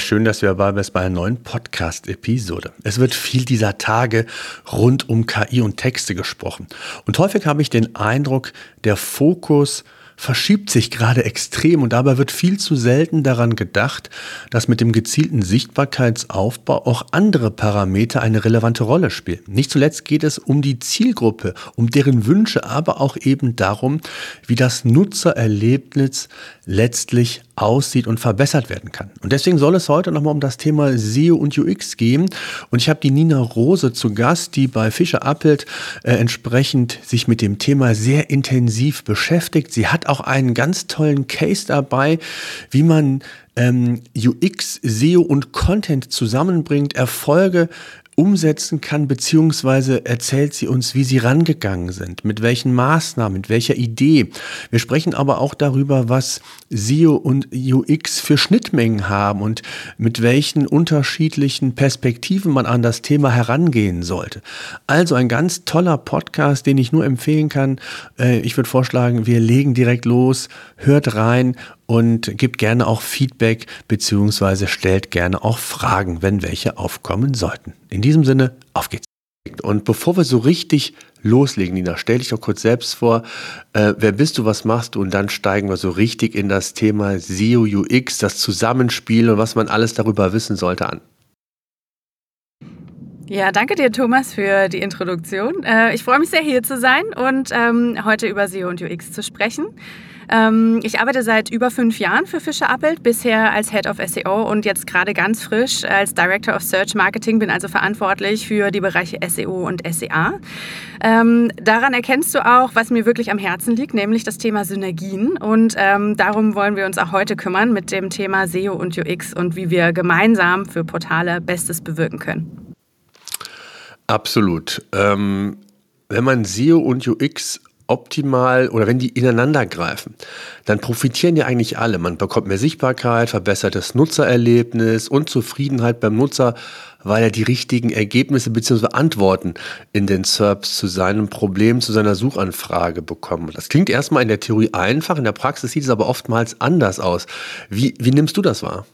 Schön, dass du dabei bist bei einer neuen Podcast-Episode. Es wird viel dieser Tage rund um KI und Texte gesprochen. Und häufig habe ich den Eindruck, der Fokus verschiebt sich gerade extrem und dabei wird viel zu selten daran gedacht, dass mit dem gezielten Sichtbarkeitsaufbau auch andere Parameter eine relevante Rolle spielen. Nicht zuletzt geht es um die Zielgruppe, um deren Wünsche, aber auch eben darum, wie das Nutzererlebnis letztlich aussieht und verbessert werden kann. Und deswegen soll es heute nochmal um das Thema SEO und UX gehen. Und ich habe die Nina Rose zu Gast, die bei Fischer Appelt äh, entsprechend sich mit dem Thema sehr intensiv beschäftigt. Sie hat auch einen ganz tollen Case dabei, wie man ähm, UX, SEO und Content zusammenbringt, Erfolge umsetzen kann, beziehungsweise erzählt sie uns, wie sie rangegangen sind, mit welchen Maßnahmen, mit welcher Idee. Wir sprechen aber auch darüber, was SEO und UX für Schnittmengen haben und mit welchen unterschiedlichen Perspektiven man an das Thema herangehen sollte. Also ein ganz toller Podcast, den ich nur empfehlen kann. Äh, ich würde vorschlagen, wir legen direkt los, hört rein und gebt gerne auch Feedback beziehungsweise stellt gerne auch Fragen, wenn welche aufkommen sollten. In diesem Sinne, auf geht's. Und bevor wir so richtig loslegen, Nina, stell dich doch kurz selbst vor, äh, wer bist du, was machst du und dann steigen wir so richtig in das Thema SEO UX, das Zusammenspiel und was man alles darüber wissen sollte an. Ja, danke dir, Thomas, für die Introduktion. Äh, ich freue mich sehr, hier zu sein und ähm, heute über SEO und UX zu sprechen. Ähm, ich arbeite seit über fünf Jahren für Fischer Appelt, bisher als Head of SEO und jetzt gerade ganz frisch als Director of Search Marketing, bin also verantwortlich für die Bereiche SEO und SEA. Ähm, daran erkennst du auch, was mir wirklich am Herzen liegt, nämlich das Thema Synergien. Und ähm, darum wollen wir uns auch heute kümmern mit dem Thema SEO und UX und wie wir gemeinsam für Portale Bestes bewirken können. Absolut. Ähm, wenn man SEO und UX optimal oder wenn die ineinander greifen, dann profitieren ja eigentlich alle. Man bekommt mehr Sichtbarkeit, verbessertes Nutzererlebnis und Zufriedenheit beim Nutzer, weil er die richtigen Ergebnisse bzw. Antworten in den SERPs zu seinem Problem, zu seiner Suchanfrage bekommt. Das klingt erstmal in der Theorie einfach, in der Praxis sieht es aber oftmals anders aus. Wie, wie nimmst du das wahr?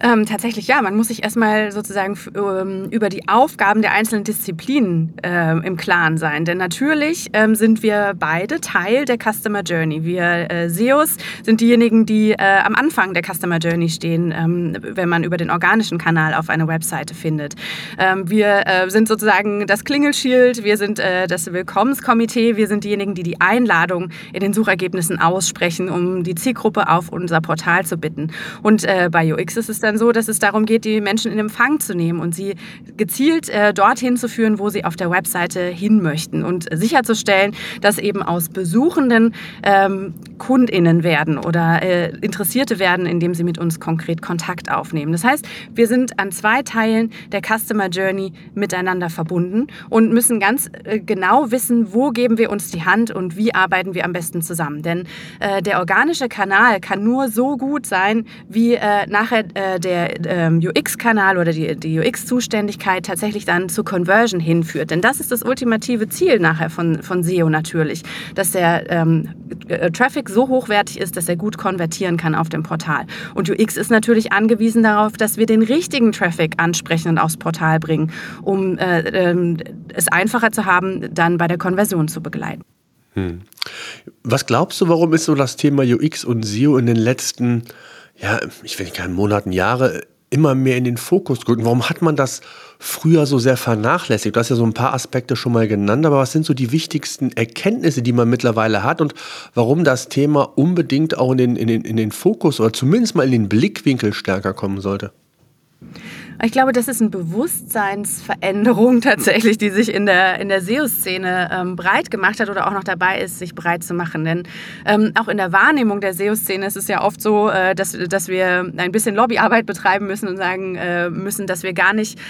Ähm, tatsächlich ja, man muss sich erstmal sozusagen ähm, über die Aufgaben der einzelnen Disziplinen äh, im Klaren sein. Denn natürlich ähm, sind wir beide Teil der Customer Journey. Wir äh, SEOs sind diejenigen, die äh, am Anfang der Customer Journey stehen, ähm, wenn man über den organischen Kanal auf eine Webseite findet. Ähm, wir äh, sind sozusagen das Klingelschild, wir sind äh, das Willkommenskomitee, wir sind diejenigen, die die Einladung in den Suchergebnissen aussprechen, um die Zielgruppe auf unser Portal zu bitten. Und äh, bei UX ist es dann dann so, dass es darum geht, die Menschen in Empfang zu nehmen und sie gezielt äh, dorthin zu führen, wo sie auf der Webseite hin möchten und sicherzustellen, dass eben aus Besuchenden ähm, KundInnen werden oder äh, Interessierte werden, indem sie mit uns konkret Kontakt aufnehmen. Das heißt, wir sind an zwei Teilen der Customer Journey miteinander verbunden und müssen ganz äh, genau wissen, wo geben wir uns die Hand und wie arbeiten wir am besten zusammen. Denn äh, der organische Kanal kann nur so gut sein, wie äh, nachher äh, der ähm, UX-Kanal oder die, die UX-Zuständigkeit tatsächlich dann zu Conversion hinführt. Denn das ist das ultimative Ziel nachher von, von SEO natürlich, dass der ähm, äh, Traffic so hochwertig ist, dass er gut konvertieren kann auf dem Portal. Und UX ist natürlich angewiesen darauf, dass wir den richtigen Traffic ansprechen und aufs Portal bringen, um äh, äh, es einfacher zu haben, dann bei der Konversion zu begleiten. Hm. Was glaubst du, warum ist so das Thema UX und SEO in den letzten ja, ich will nicht sagen Monaten, Jahre immer mehr in den Fokus gerückt. Warum hat man das früher so sehr vernachlässigt? Du hast ja so ein paar Aspekte schon mal genannt, aber was sind so die wichtigsten Erkenntnisse, die man mittlerweile hat und warum das Thema unbedingt auch in den, in den, in den Fokus oder zumindest mal in den Blickwinkel stärker kommen sollte? Ich glaube, das ist eine Bewusstseinsveränderung tatsächlich, die sich in der, in der SEO-Szene ähm, breit gemacht hat oder auch noch dabei ist, sich breit zu machen. Denn ähm, auch in der Wahrnehmung der SEO-Szene ist es ja oft so, äh, dass, dass wir ein bisschen Lobbyarbeit betreiben müssen und sagen äh, müssen, dass wir gar nicht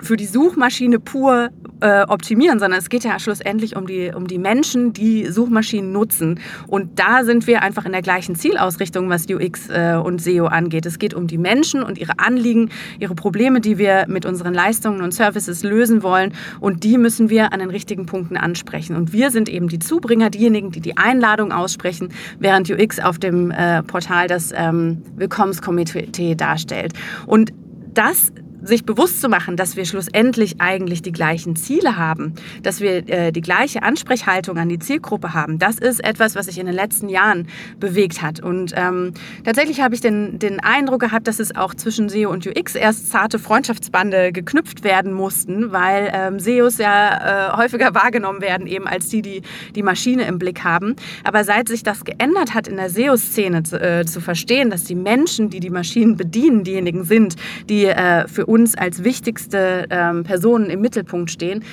für die Suchmaschine pur äh, optimieren, sondern es geht ja schlussendlich um die, um die Menschen, die Suchmaschinen nutzen. Und da sind wir einfach in der gleichen Zielausrichtung, was UX äh, und SEO angeht. Es geht um die Menschen und ihre Anliegen, ihre Probleme, die wir mit unseren Leistungen und Services lösen wollen. Und die müssen wir an den richtigen Punkten ansprechen. Und wir sind eben die Zubringer, diejenigen, die die Einladung aussprechen, während UX auf dem äh, Portal das ähm, Willkommenskomitee darstellt. Und das sich bewusst zu machen, dass wir schlussendlich eigentlich die gleichen Ziele haben, dass wir äh, die gleiche Ansprechhaltung an die Zielgruppe haben, das ist etwas, was sich in den letzten Jahren bewegt hat. Und ähm, tatsächlich habe ich den, den Eindruck gehabt, dass es auch zwischen SEO und UX erst zarte Freundschaftsbande geknüpft werden mussten, weil ähm, SEOs ja äh, häufiger wahrgenommen werden, eben als die, die die Maschine im Blick haben. Aber seit sich das geändert hat in der SEO-Szene zu, äh, zu verstehen, dass die Menschen, die die Maschinen bedienen, diejenigen sind, die äh, für uns als wichtigste ähm, Personen im Mittelpunkt stehen,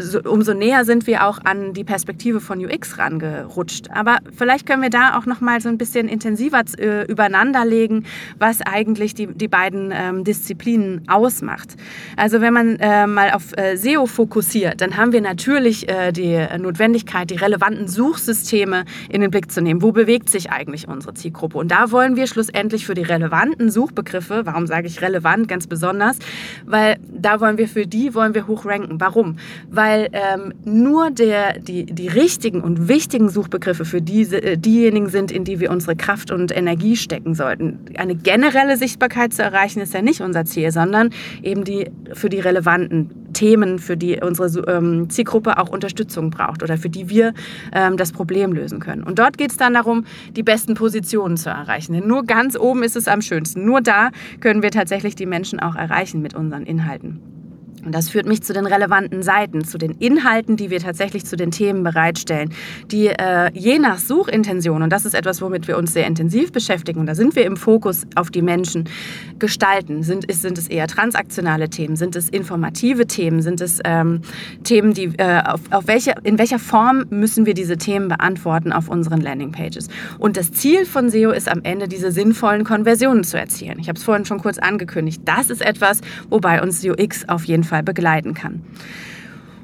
so, umso näher sind wir auch an die Perspektive von UX rangerutscht. Aber vielleicht können wir da auch noch mal so ein bisschen intensiver äh, übereinanderlegen, was eigentlich die, die beiden ähm, Disziplinen ausmacht. Also wenn man äh, mal auf äh, SEO fokussiert, dann haben wir natürlich äh, die Notwendigkeit, die relevanten Suchsysteme in den Blick zu nehmen. Wo bewegt sich eigentlich unsere Zielgruppe? Und da wollen wir schlussendlich für die relevanten Suchbegriffe, warum sage ich relevant ganz besonders, besonders, weil da wollen wir für die wollen wir hoch ranken. Warum? Weil ähm, nur der, die, die richtigen und wichtigen Suchbegriffe für diese, äh, diejenigen sind, in die wir unsere Kraft und Energie stecken sollten. Eine generelle Sichtbarkeit zu erreichen ist ja nicht unser Ziel, sondern eben die für die relevanten Themen, für die unsere ähm, Zielgruppe auch Unterstützung braucht oder für die wir ähm, das Problem lösen können. Und dort geht es dann darum, die besten Positionen zu erreichen. Denn nur ganz oben ist es am schönsten. Nur da können wir tatsächlich die Menschen auch erreichen mit unseren Inhalten. Und das führt mich zu den relevanten Seiten, zu den Inhalten, die wir tatsächlich zu den Themen bereitstellen, die äh, je nach Suchintention, und das ist etwas, womit wir uns sehr intensiv beschäftigen, und da sind wir im Fokus auf die Menschen, gestalten. Sind, sind es eher transaktionale Themen? Sind es informative Themen? Sind es ähm, Themen, die, äh, auf, auf welche, in welcher Form müssen wir diese Themen beantworten auf unseren Landingpages? Und das Ziel von SEO ist am Ende, diese sinnvollen Konversionen zu erzielen. Ich habe es vorhin schon kurz angekündigt. Das ist etwas, wobei uns UX auf jeden Fall Fall begleiten kann.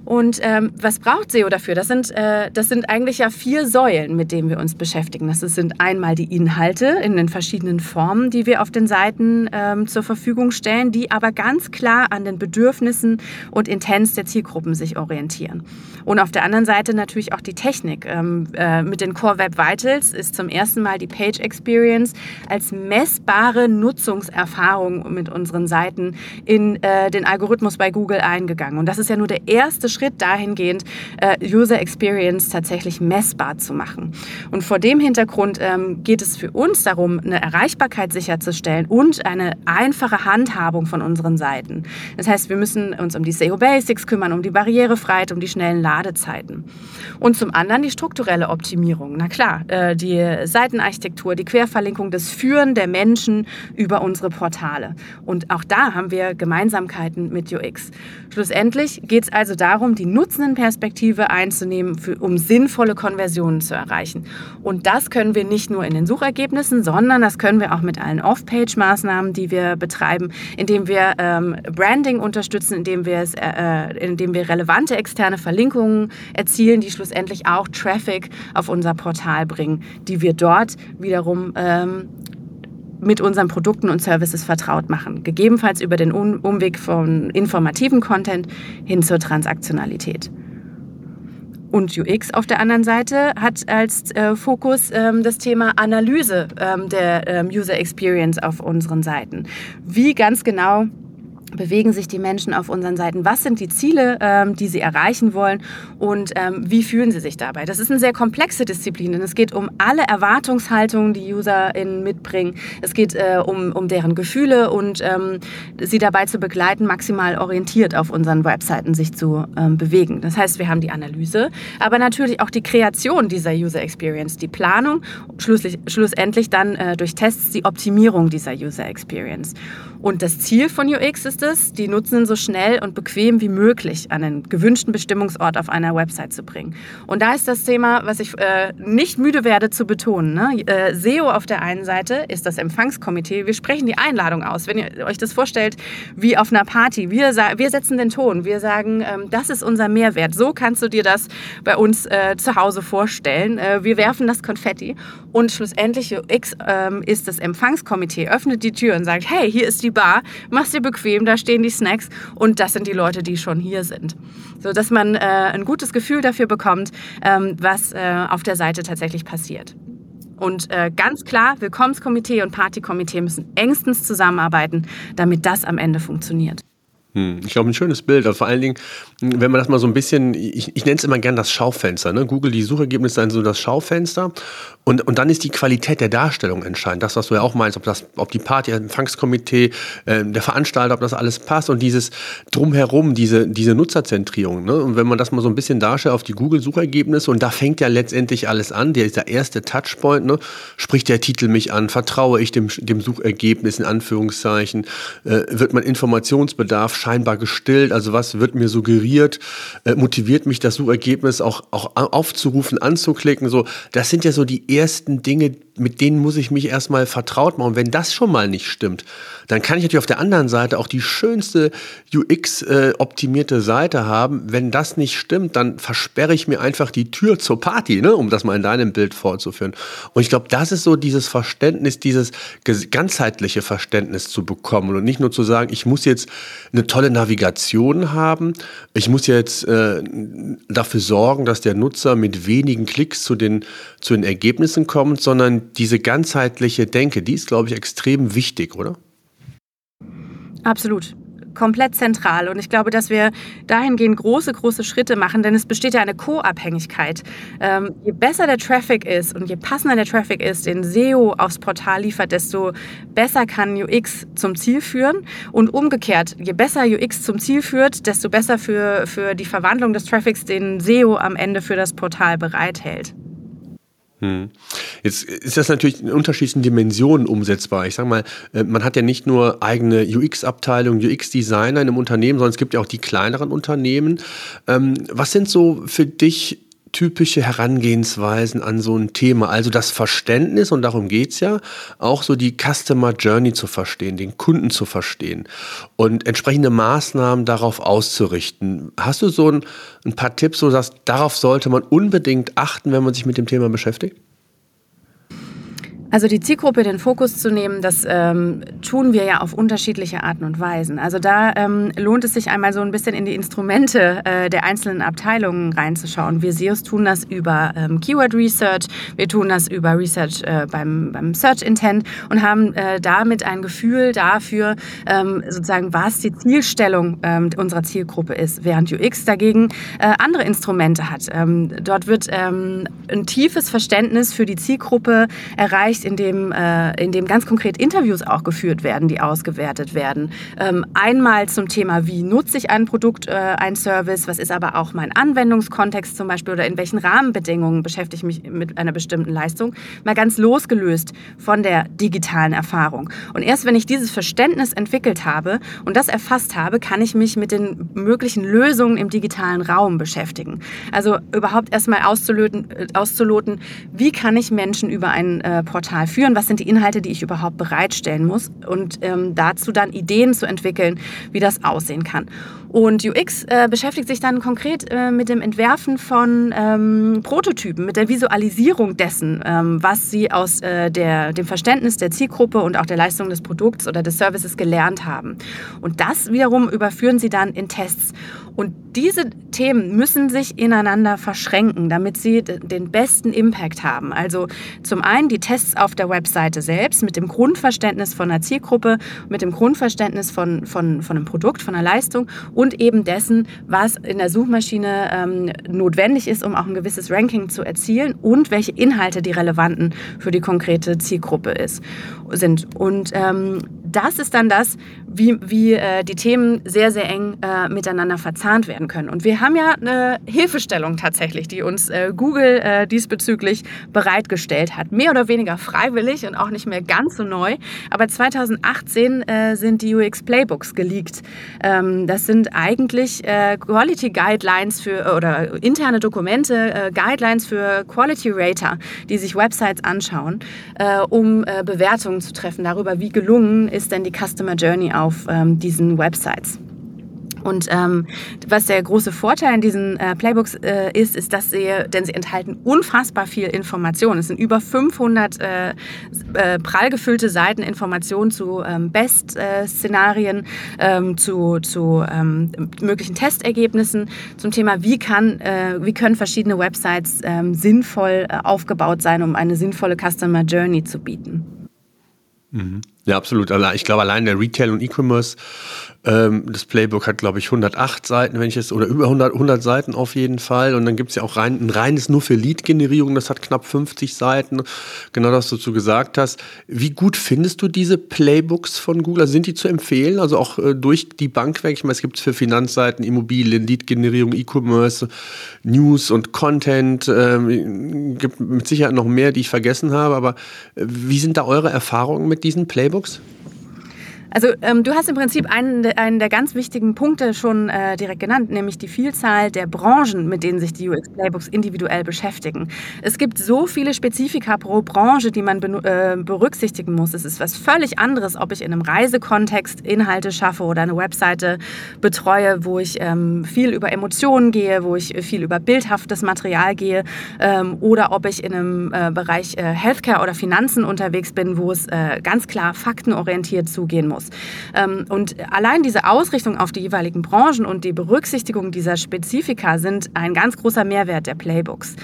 Und ähm, was braucht SEO dafür? Das sind, äh, das sind eigentlich ja vier Säulen, mit denen wir uns beschäftigen. Das sind einmal die Inhalte in den verschiedenen Formen, die wir auf den Seiten ähm, zur Verfügung stellen, die aber ganz klar an den Bedürfnissen und Intents der Zielgruppen sich orientieren. Und auf der anderen Seite natürlich auch die Technik. Ähm, äh, mit den Core Web Vitals ist zum ersten Mal die Page Experience als messbare Nutzungserfahrung mit unseren Seiten in äh, den Algorithmus bei Google eingegangen. Und das ist ja nur der erste Schritt Schritt dahingehend, äh, User Experience tatsächlich messbar zu machen. Und vor dem Hintergrund ähm, geht es für uns darum, eine Erreichbarkeit sicherzustellen und eine einfache Handhabung von unseren Seiten. Das heißt, wir müssen uns um die SEO Basics kümmern, um die Barrierefreiheit, um die schnellen Ladezeiten. Und zum anderen die strukturelle Optimierung. Na klar, äh, die Seitenarchitektur, die Querverlinkung, das Führen der Menschen über unsere Portale. Und auch da haben wir Gemeinsamkeiten mit UX. Schlussendlich geht es also darum, darum, die Nutzendenperspektive einzunehmen, für, um sinnvolle Konversionen zu erreichen. Und das können wir nicht nur in den Suchergebnissen, sondern das können wir auch mit allen Off-Page-Maßnahmen, die wir betreiben, indem wir ähm, Branding unterstützen, indem wir, es, äh, äh, indem wir relevante externe Verlinkungen erzielen, die schlussendlich auch Traffic auf unser Portal bringen, die wir dort wiederum ähm, mit unseren Produkten und Services vertraut machen. Gegebenenfalls über den Umweg von informativen Content hin zur Transaktionalität. Und UX auf der anderen Seite hat als äh, Fokus ähm, das Thema Analyse ähm, der ähm, User Experience auf unseren Seiten. Wie ganz genau bewegen sich die Menschen auf unseren Seiten? Was sind die Ziele, ähm, die sie erreichen wollen und ähm, wie fühlen sie sich dabei? Das ist eine sehr komplexe Disziplin, denn es geht um alle Erwartungshaltungen, die UserInnen mitbringen. Es geht äh, um, um deren Gefühle und ähm, sie dabei zu begleiten, maximal orientiert auf unseren Webseiten sich zu ähm, bewegen. Das heißt, wir haben die Analyse, aber natürlich auch die Kreation dieser User Experience, die Planung, schlussendlich dann äh, durch Tests die Optimierung dieser User Experience. Und das Ziel von UX ist ist es, die Nutzenden so schnell und bequem wie möglich an den gewünschten Bestimmungsort auf einer Website zu bringen. Und da ist das Thema, was ich äh, nicht müde werde zu betonen. Ne? Äh, SEO auf der einen Seite ist das Empfangskomitee. Wir sprechen die Einladung aus. Wenn ihr euch das vorstellt, wie auf einer Party. Wir, wir setzen den Ton. Wir sagen, ähm, das ist unser Mehrwert. So kannst du dir das bei uns äh, zu Hause vorstellen. Äh, wir werfen das Konfetti und schlussendlich UX ähm, ist das Empfangskomitee, öffnet die Tür und sagt, hey, hier ist die Bar, mach's dir bequem, da stehen die Snacks und das sind die Leute, die schon hier sind. So dass man äh, ein gutes Gefühl dafür bekommt, ähm, was äh, auf der Seite tatsächlich passiert. Und äh, ganz klar, Willkommenskomitee und Partykomitee müssen engstens zusammenarbeiten, damit das am Ende funktioniert. Hm, ich glaube, ein schönes Bild. Also vor allen Dingen, wenn man das mal so ein bisschen, ich, ich nenne es immer gern das Schaufenster. Ne? Google, die Suchergebnisse sind so das Schaufenster. Und, und dann ist die Qualität der Darstellung entscheidend. Das, was du ja auch meinst, ob, das, ob die Party, Empfangskomitee, äh, der Veranstalter, ob das alles passt und dieses Drumherum, diese, diese Nutzerzentrierung. Ne? Und wenn man das mal so ein bisschen darstellt auf die Google-Suchergebnisse, und da fängt ja letztendlich alles an, der der erste Touchpoint, ne? spricht der Titel mich an, vertraue ich dem, dem Suchergebnis in Anführungszeichen, äh, wird mein Informationsbedarf scheinbar gestillt, also was wird mir suggeriert, äh, motiviert mich das Suchergebnis auch, auch aufzurufen, anzuklicken, so, das sind ja so die ersten Dinge, mit denen muss ich mich erstmal vertraut machen. Und wenn das schon mal nicht stimmt, dann kann ich natürlich auf der anderen Seite auch die schönste UX-optimierte äh, Seite haben. Wenn das nicht stimmt, dann versperre ich mir einfach die Tür zur Party, ne? um das mal in deinem Bild vorzuführen. Und ich glaube, das ist so dieses Verständnis, dieses ganzheitliche Verständnis zu bekommen und nicht nur zu sagen, ich muss jetzt eine tolle Navigation haben, ich muss jetzt äh, dafür sorgen, dass der Nutzer mit wenigen Klicks zu den, zu den Ergebnissen kommt, sondern diese ganzheitliche Denke, die ist, glaube ich, extrem wichtig, oder? Absolut komplett zentral. Und ich glaube, dass wir dahingehend große, große Schritte machen, denn es besteht ja eine Co-Abhängigkeit. Ähm, je besser der Traffic ist und je passender der Traffic ist, den SEO aufs Portal liefert, desto besser kann UX zum Ziel führen. Und umgekehrt, je besser UX zum Ziel führt, desto besser für, für die Verwandlung des Traffics den SEO am Ende für das Portal bereithält. Hm. Jetzt ist das natürlich in unterschiedlichen Dimensionen umsetzbar. Ich sage mal, äh, man hat ja nicht nur eigene UX-Abteilung, UX-Designer in einem Unternehmen, sondern es gibt ja auch die kleineren Unternehmen. Ähm, was sind so für dich typische Herangehensweisen an so ein Thema. Also das Verständnis, und darum geht es ja, auch so die Customer Journey zu verstehen, den Kunden zu verstehen und entsprechende Maßnahmen darauf auszurichten. Hast du so ein, ein paar Tipps, so dass darauf sollte man unbedingt achten, wenn man sich mit dem Thema beschäftigt? Also die Zielgruppe den Fokus zu nehmen, das ähm, tun wir ja auf unterschiedliche Arten und Weisen. Also da ähm, lohnt es sich einmal so ein bisschen in die Instrumente äh, der einzelnen Abteilungen reinzuschauen. Wir SEOs tun das über ähm, Keyword Research, wir tun das über Research äh, beim, beim Search Intent und haben äh, damit ein Gefühl dafür, ähm, sozusagen, was die Zielstellung ähm, unserer Zielgruppe ist, während UX dagegen äh, andere Instrumente hat. Ähm, dort wird ein tiefes Verständnis für die Zielgruppe erreicht, erreicht, indem, äh, indem ganz konkret Interviews auch geführt werden, die ausgewertet werden. Ähm, einmal zum Thema, wie nutze ich ein Produkt, äh, ein Service, was ist aber auch mein Anwendungskontext zum Beispiel oder in welchen Rahmenbedingungen beschäftige ich mich mit einer bestimmten Leistung, mal ganz losgelöst von der digitalen Erfahrung. Und erst wenn ich dieses Verständnis entwickelt habe und das erfasst habe, kann ich mich mit den möglichen Lösungen im digitalen Raum beschäftigen. Also überhaupt erstmal auszuloten, äh, auszuloten wie kann ich Menschen über ein äh, Portal Portal führen, was sind die Inhalte, die ich überhaupt bereitstellen muss und ähm, dazu dann Ideen zu entwickeln, wie das aussehen kann. Und UX äh, beschäftigt sich dann konkret äh, mit dem Entwerfen von ähm, Prototypen, mit der Visualisierung dessen, ähm, was sie aus äh, der, dem Verständnis der Zielgruppe und auch der Leistung des Produkts oder des Services gelernt haben. Und das wiederum überführen sie dann in Tests. Und diese Themen müssen sich ineinander verschränken, damit sie den besten Impact haben. Also zum einen die Tests auf der Webseite selbst mit dem Grundverständnis von einer Zielgruppe, mit dem Grundverständnis von, von, von einem Produkt, von einer Leistung und eben dessen, was in der Suchmaschine ähm, notwendig ist, um auch ein gewisses Ranking zu erzielen und welche Inhalte die relevanten für die konkrete Zielgruppe ist, sind. Und ähm, das ist dann das, wie, wie äh, die Themen sehr, sehr eng äh, miteinander verzahnt werden können. Und wir haben ja eine Hilfestellung tatsächlich, die uns äh, Google äh, diesbezüglich bereitgestellt hat. Mehr oder weniger freiwillig und auch nicht mehr ganz so neu. Aber 2018 äh, sind die UX Playbooks geleakt. Ähm, das sind eigentlich äh, Quality Guidelines für oder interne Dokumente, Guidelines für Quality Rater, die sich Websites anschauen, um Bewertungen zu treffen darüber, wie gelungen ist denn die Customer Journey auf ähm, diesen Websites. Und ähm, was der große Vorteil in diesen äh, Playbooks äh, ist, ist, dass sie, denn sie enthalten unfassbar viel Information. Es sind über 500 äh, äh, prall gefüllte Seiten Informationen zu ähm, Best-Szenarien, ähm, zu, zu ähm, möglichen Testergebnissen, zum Thema, wie, kann, äh, wie können verschiedene Websites ähm, sinnvoll äh, aufgebaut sein, um eine sinnvolle Customer Journey zu bieten. Mhm. Ja, absolut. Ich glaube, allein der Retail und E-Commerce ähm, das Playbook hat, glaube ich, 108 Seiten, wenn ich es, oder über 100, 100 Seiten auf jeden Fall. Und dann gibt es ja auch rein, ein reines nur für Lead-Generierung, das hat knapp 50 Seiten. Genau das, was du gesagt hast. Wie gut findest du diese Playbooks von Google? Also sind die zu empfehlen? Also auch äh, durch die Bank weg? Ich meine, es gibt es für Finanzseiten, Immobilien, Lead-Generierung, E-Commerce, News und Content. Ähm, gibt mit Sicherheit noch mehr, die ich vergessen habe. Aber äh, wie sind da eure Erfahrungen mit diesen Playbooks? Also ähm, du hast im Prinzip einen, einen der ganz wichtigen Punkte schon äh, direkt genannt, nämlich die Vielzahl der Branchen, mit denen sich die UX-Playbooks individuell beschäftigen. Es gibt so viele Spezifika pro Branche, die man äh, berücksichtigen muss. Es ist was völlig anderes, ob ich in einem Reisekontext Inhalte schaffe oder eine Webseite betreue, wo ich ähm, viel über Emotionen gehe, wo ich viel über bildhaftes Material gehe ähm, oder ob ich in einem äh, Bereich äh, Healthcare oder Finanzen unterwegs bin, wo es äh, ganz klar faktenorientiert zugehen muss muss. Ähm, und allein diese Ausrichtung auf die jeweiligen Branchen und die Berücksichtigung dieser Spezifika sind ein ganz großer Mehrwert der Playbooks.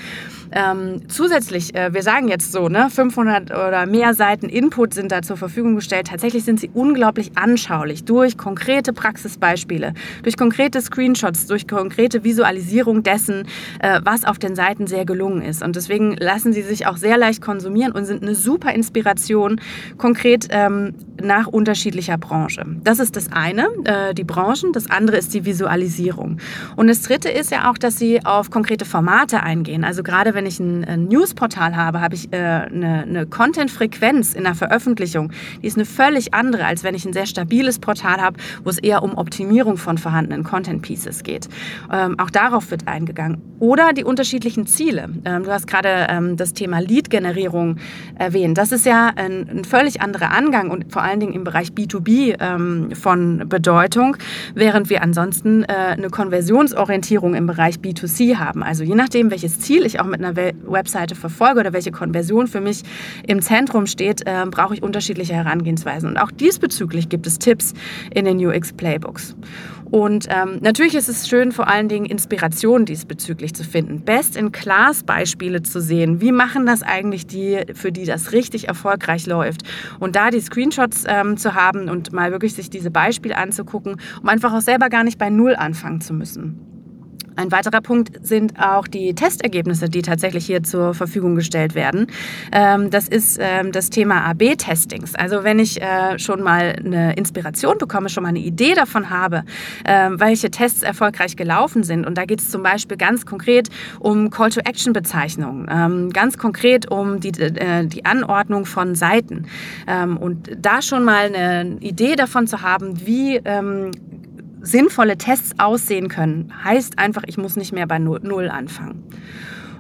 Ähm, zusätzlich, äh, wir sagen jetzt so, ne, 500 oder mehr Seiten Input sind da zur Verfügung gestellt. Tatsächlich sind sie unglaublich anschaulich durch konkrete Praxisbeispiele, durch konkrete Screenshots, durch konkrete Visualisierung dessen, äh, was auf den Seiten sehr gelungen ist. Und deswegen lassen sie sich auch sehr leicht konsumieren und sind eine super Inspiration, konkret ähm, nach unterschiedlicher Branche. Das ist das eine, äh, die Branchen. Das andere ist die Visualisierung. Und das dritte ist ja auch, dass sie auf konkrete Formate eingehen. Also gerade wenn wenn ich ein, ein Newsportal habe, habe ich äh, eine, eine Content-Frequenz in der Veröffentlichung, die ist eine völlig andere, als wenn ich ein sehr stabiles Portal habe, wo es eher um Optimierung von vorhandenen Content-Pieces geht. Ähm, auch darauf wird eingegangen. Oder die unterschiedlichen Ziele. Ähm, du hast gerade ähm, das Thema Lead-Generierung erwähnt. Das ist ja ein, ein, völlig anderer Angang und vor allen Dingen im Bereich B2B ähm, von Bedeutung, während wir ansonsten äh, eine Konversionsorientierung im Bereich B2C haben. Also je nachdem, welches Ziel ich auch mit einer Webseite verfolge oder welche Konversion für mich im Zentrum steht, äh, brauche ich unterschiedliche Herangehensweisen. Und auch diesbezüglich gibt es Tipps in den UX Playbooks. Und ähm, natürlich ist es schön, vor allen Dingen Inspiration diesbezüglich zu finden. Best-in-Class-Beispiele zu sehen. Wie machen das eigentlich die, für die das richtig erfolgreich läuft? Und da die Screenshots ähm, zu haben und mal wirklich sich diese Beispiele anzugucken, um einfach auch selber gar nicht bei Null anfangen zu müssen. Ein weiterer Punkt sind auch die Testergebnisse, die tatsächlich hier zur Verfügung gestellt werden. Ähm, das ist ähm, das Thema AB-Testings. Also wenn ich äh, schon mal eine Inspiration bekomme, schon mal eine Idee davon habe, ähm, welche Tests erfolgreich gelaufen sind. Und da geht es zum Beispiel ganz konkret um Call-to-Action-Bezeichnungen, ganz konkret um die, äh, die Anordnung von Seiten. Und da schon mal eine Idee davon zu haben, wie sinnvolle Tests aussehen können, heißt einfach, ich muss nicht mehr bei Null anfangen.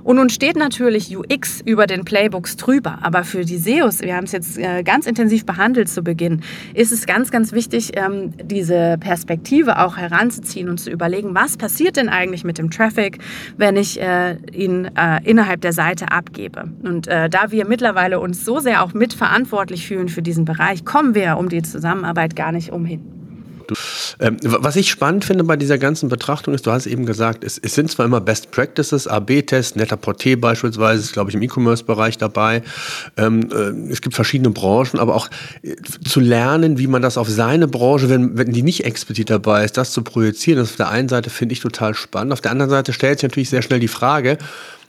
Und nun steht natürlich UX über den Playbooks drüber, aber für die SEOs, wir haben es jetzt äh, ganz intensiv behandelt zu Beginn, ist es ganz, ganz wichtig, ähm, diese Perspektive auch heranzuziehen und zu überlegen, was passiert denn eigentlich mit dem Traffic, wenn ich äh, ihn äh, innerhalb der Seite abgebe. Und da wir mittlerweile uns so sehr auch mitverantwortlich fühlen für diesen Bereich, kommen wir um die Zusammenarbeit gar nicht umhin. Ähm, was ich spannend finde bei dieser ganzen Betrachtung ist, du hast eben gesagt, es, es sind zwar immer Best Practices, AB-Tests, netter Porté beispielsweise ist, glaube ich, im E-Commerce-Bereich dabei. Ähm, äh, es gibt verschiedene Branchen, aber auch äh, zu lernen, wie man das auf seine Branche, wenn, wenn die nicht explizit dabei ist, das zu projizieren, das auf der einen Seite finde ich total spannend. Auf der anderen Seite stellt sich natürlich sehr schnell die Frage,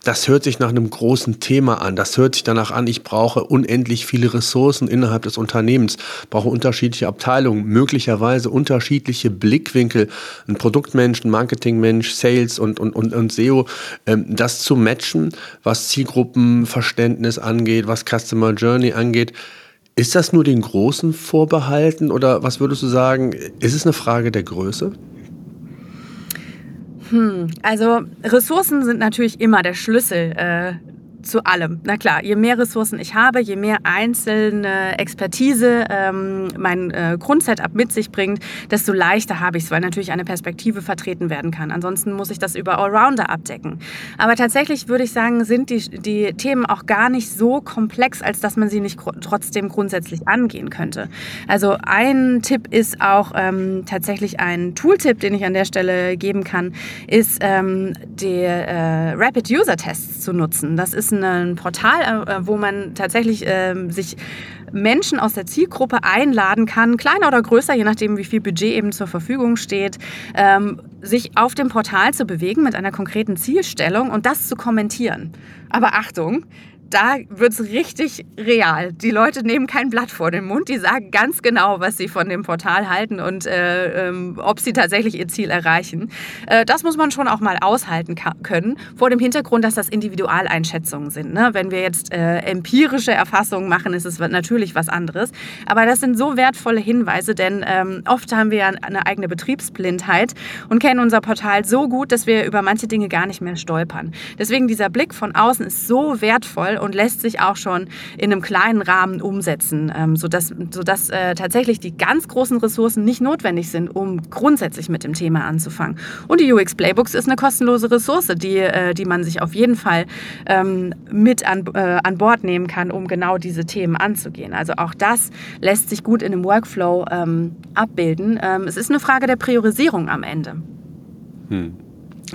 das hört sich nach einem großen Thema an. Das hört sich danach an, ich brauche unendlich viele Ressourcen innerhalb des Unternehmens, brauche unterschiedliche Abteilungen, möglicherweise unterschiedliche Blickwinkel, ein Produktmensch, ein Marketingmensch, Sales und, und, und, und SEO, ähm, das zu matchen, was Zielgruppenverständnis angeht, was Customer Journey angeht. Ist das nur den Großen vorbehalten oder was würdest du sagen, ist es eine Frage der Größe? Hm, also Ressourcen sind natürlich immer der Schlüssel äh, zu allem. Na klar, je mehr Ressourcen ich habe, je mehr einzelne Expertise ähm, mein äh, Grundsetup mit sich bringt, desto leichter habe ich es, weil natürlich eine Perspektive vertreten werden kann. Ansonsten muss ich das über Allrounder abdecken. Aber tatsächlich würde ich sagen, sind die, die Themen auch gar nicht so komplex, als dass man sie nicht gr trotzdem grundsätzlich angehen könnte. Also ein Tipp ist auch ähm, tatsächlich ein Tooltip, den ich an der Stelle geben kann, ist ähm, die äh, Rapid User Tests zu nutzen. Das ist ein Portal, äh, wo man tatsächlich ähm, sich Menschen aus der Zielgruppe einladen kann, kleiner oder größer, je nachdem, wie viel Budget eben zur Verfügung steht, ähm, sich auf dem Portal zu bewegen mit einer konkreten Zielstellung und das zu kommentieren. Aber Achtung, da wird es richtig real. Die Leute nehmen kein Blatt vor den Mund, die sagen ganz genau, was sie von dem Portal halten und äh, ähm, ob sie tatsächlich ihr Ziel erreichen. Äh, das muss man schon auch mal aushalten können, vor dem Hintergrund, dass das Individualeinschätzungen sind. Ne? Wenn wir jetzt äh, empirische Erfassungen machen, ist es natürlich was anderes. Aber das sind so wertvolle Hinweise, denn ähm, oft haben wir ja eine eigene Betriebsblindheit und kennen unser Portal so gut, dass wir über manche Dinge gar nicht mehr stolpern. Deswegen dieser Blick von außen ist so wertvoll und lässt sich auch schon in einem kleinen Rahmen umsetzen, ähm, sodass, sodass äh, tatsächlich die ganz großen Ressourcen nicht notwendig sind, um grundsätzlich mit dem Thema anzufangen. Und die UX Playbooks ist eine kostenlose Ressource, die, äh, die man sich auf jeden Fall ähm, mit an, äh, an Bord nehmen kann, um genau diese Themen anzugehen. Also auch das lässt sich gut in einem Workflow ähm, abbilden. Ähm, es ist eine Frage der Priorisierung am Ende. Hm.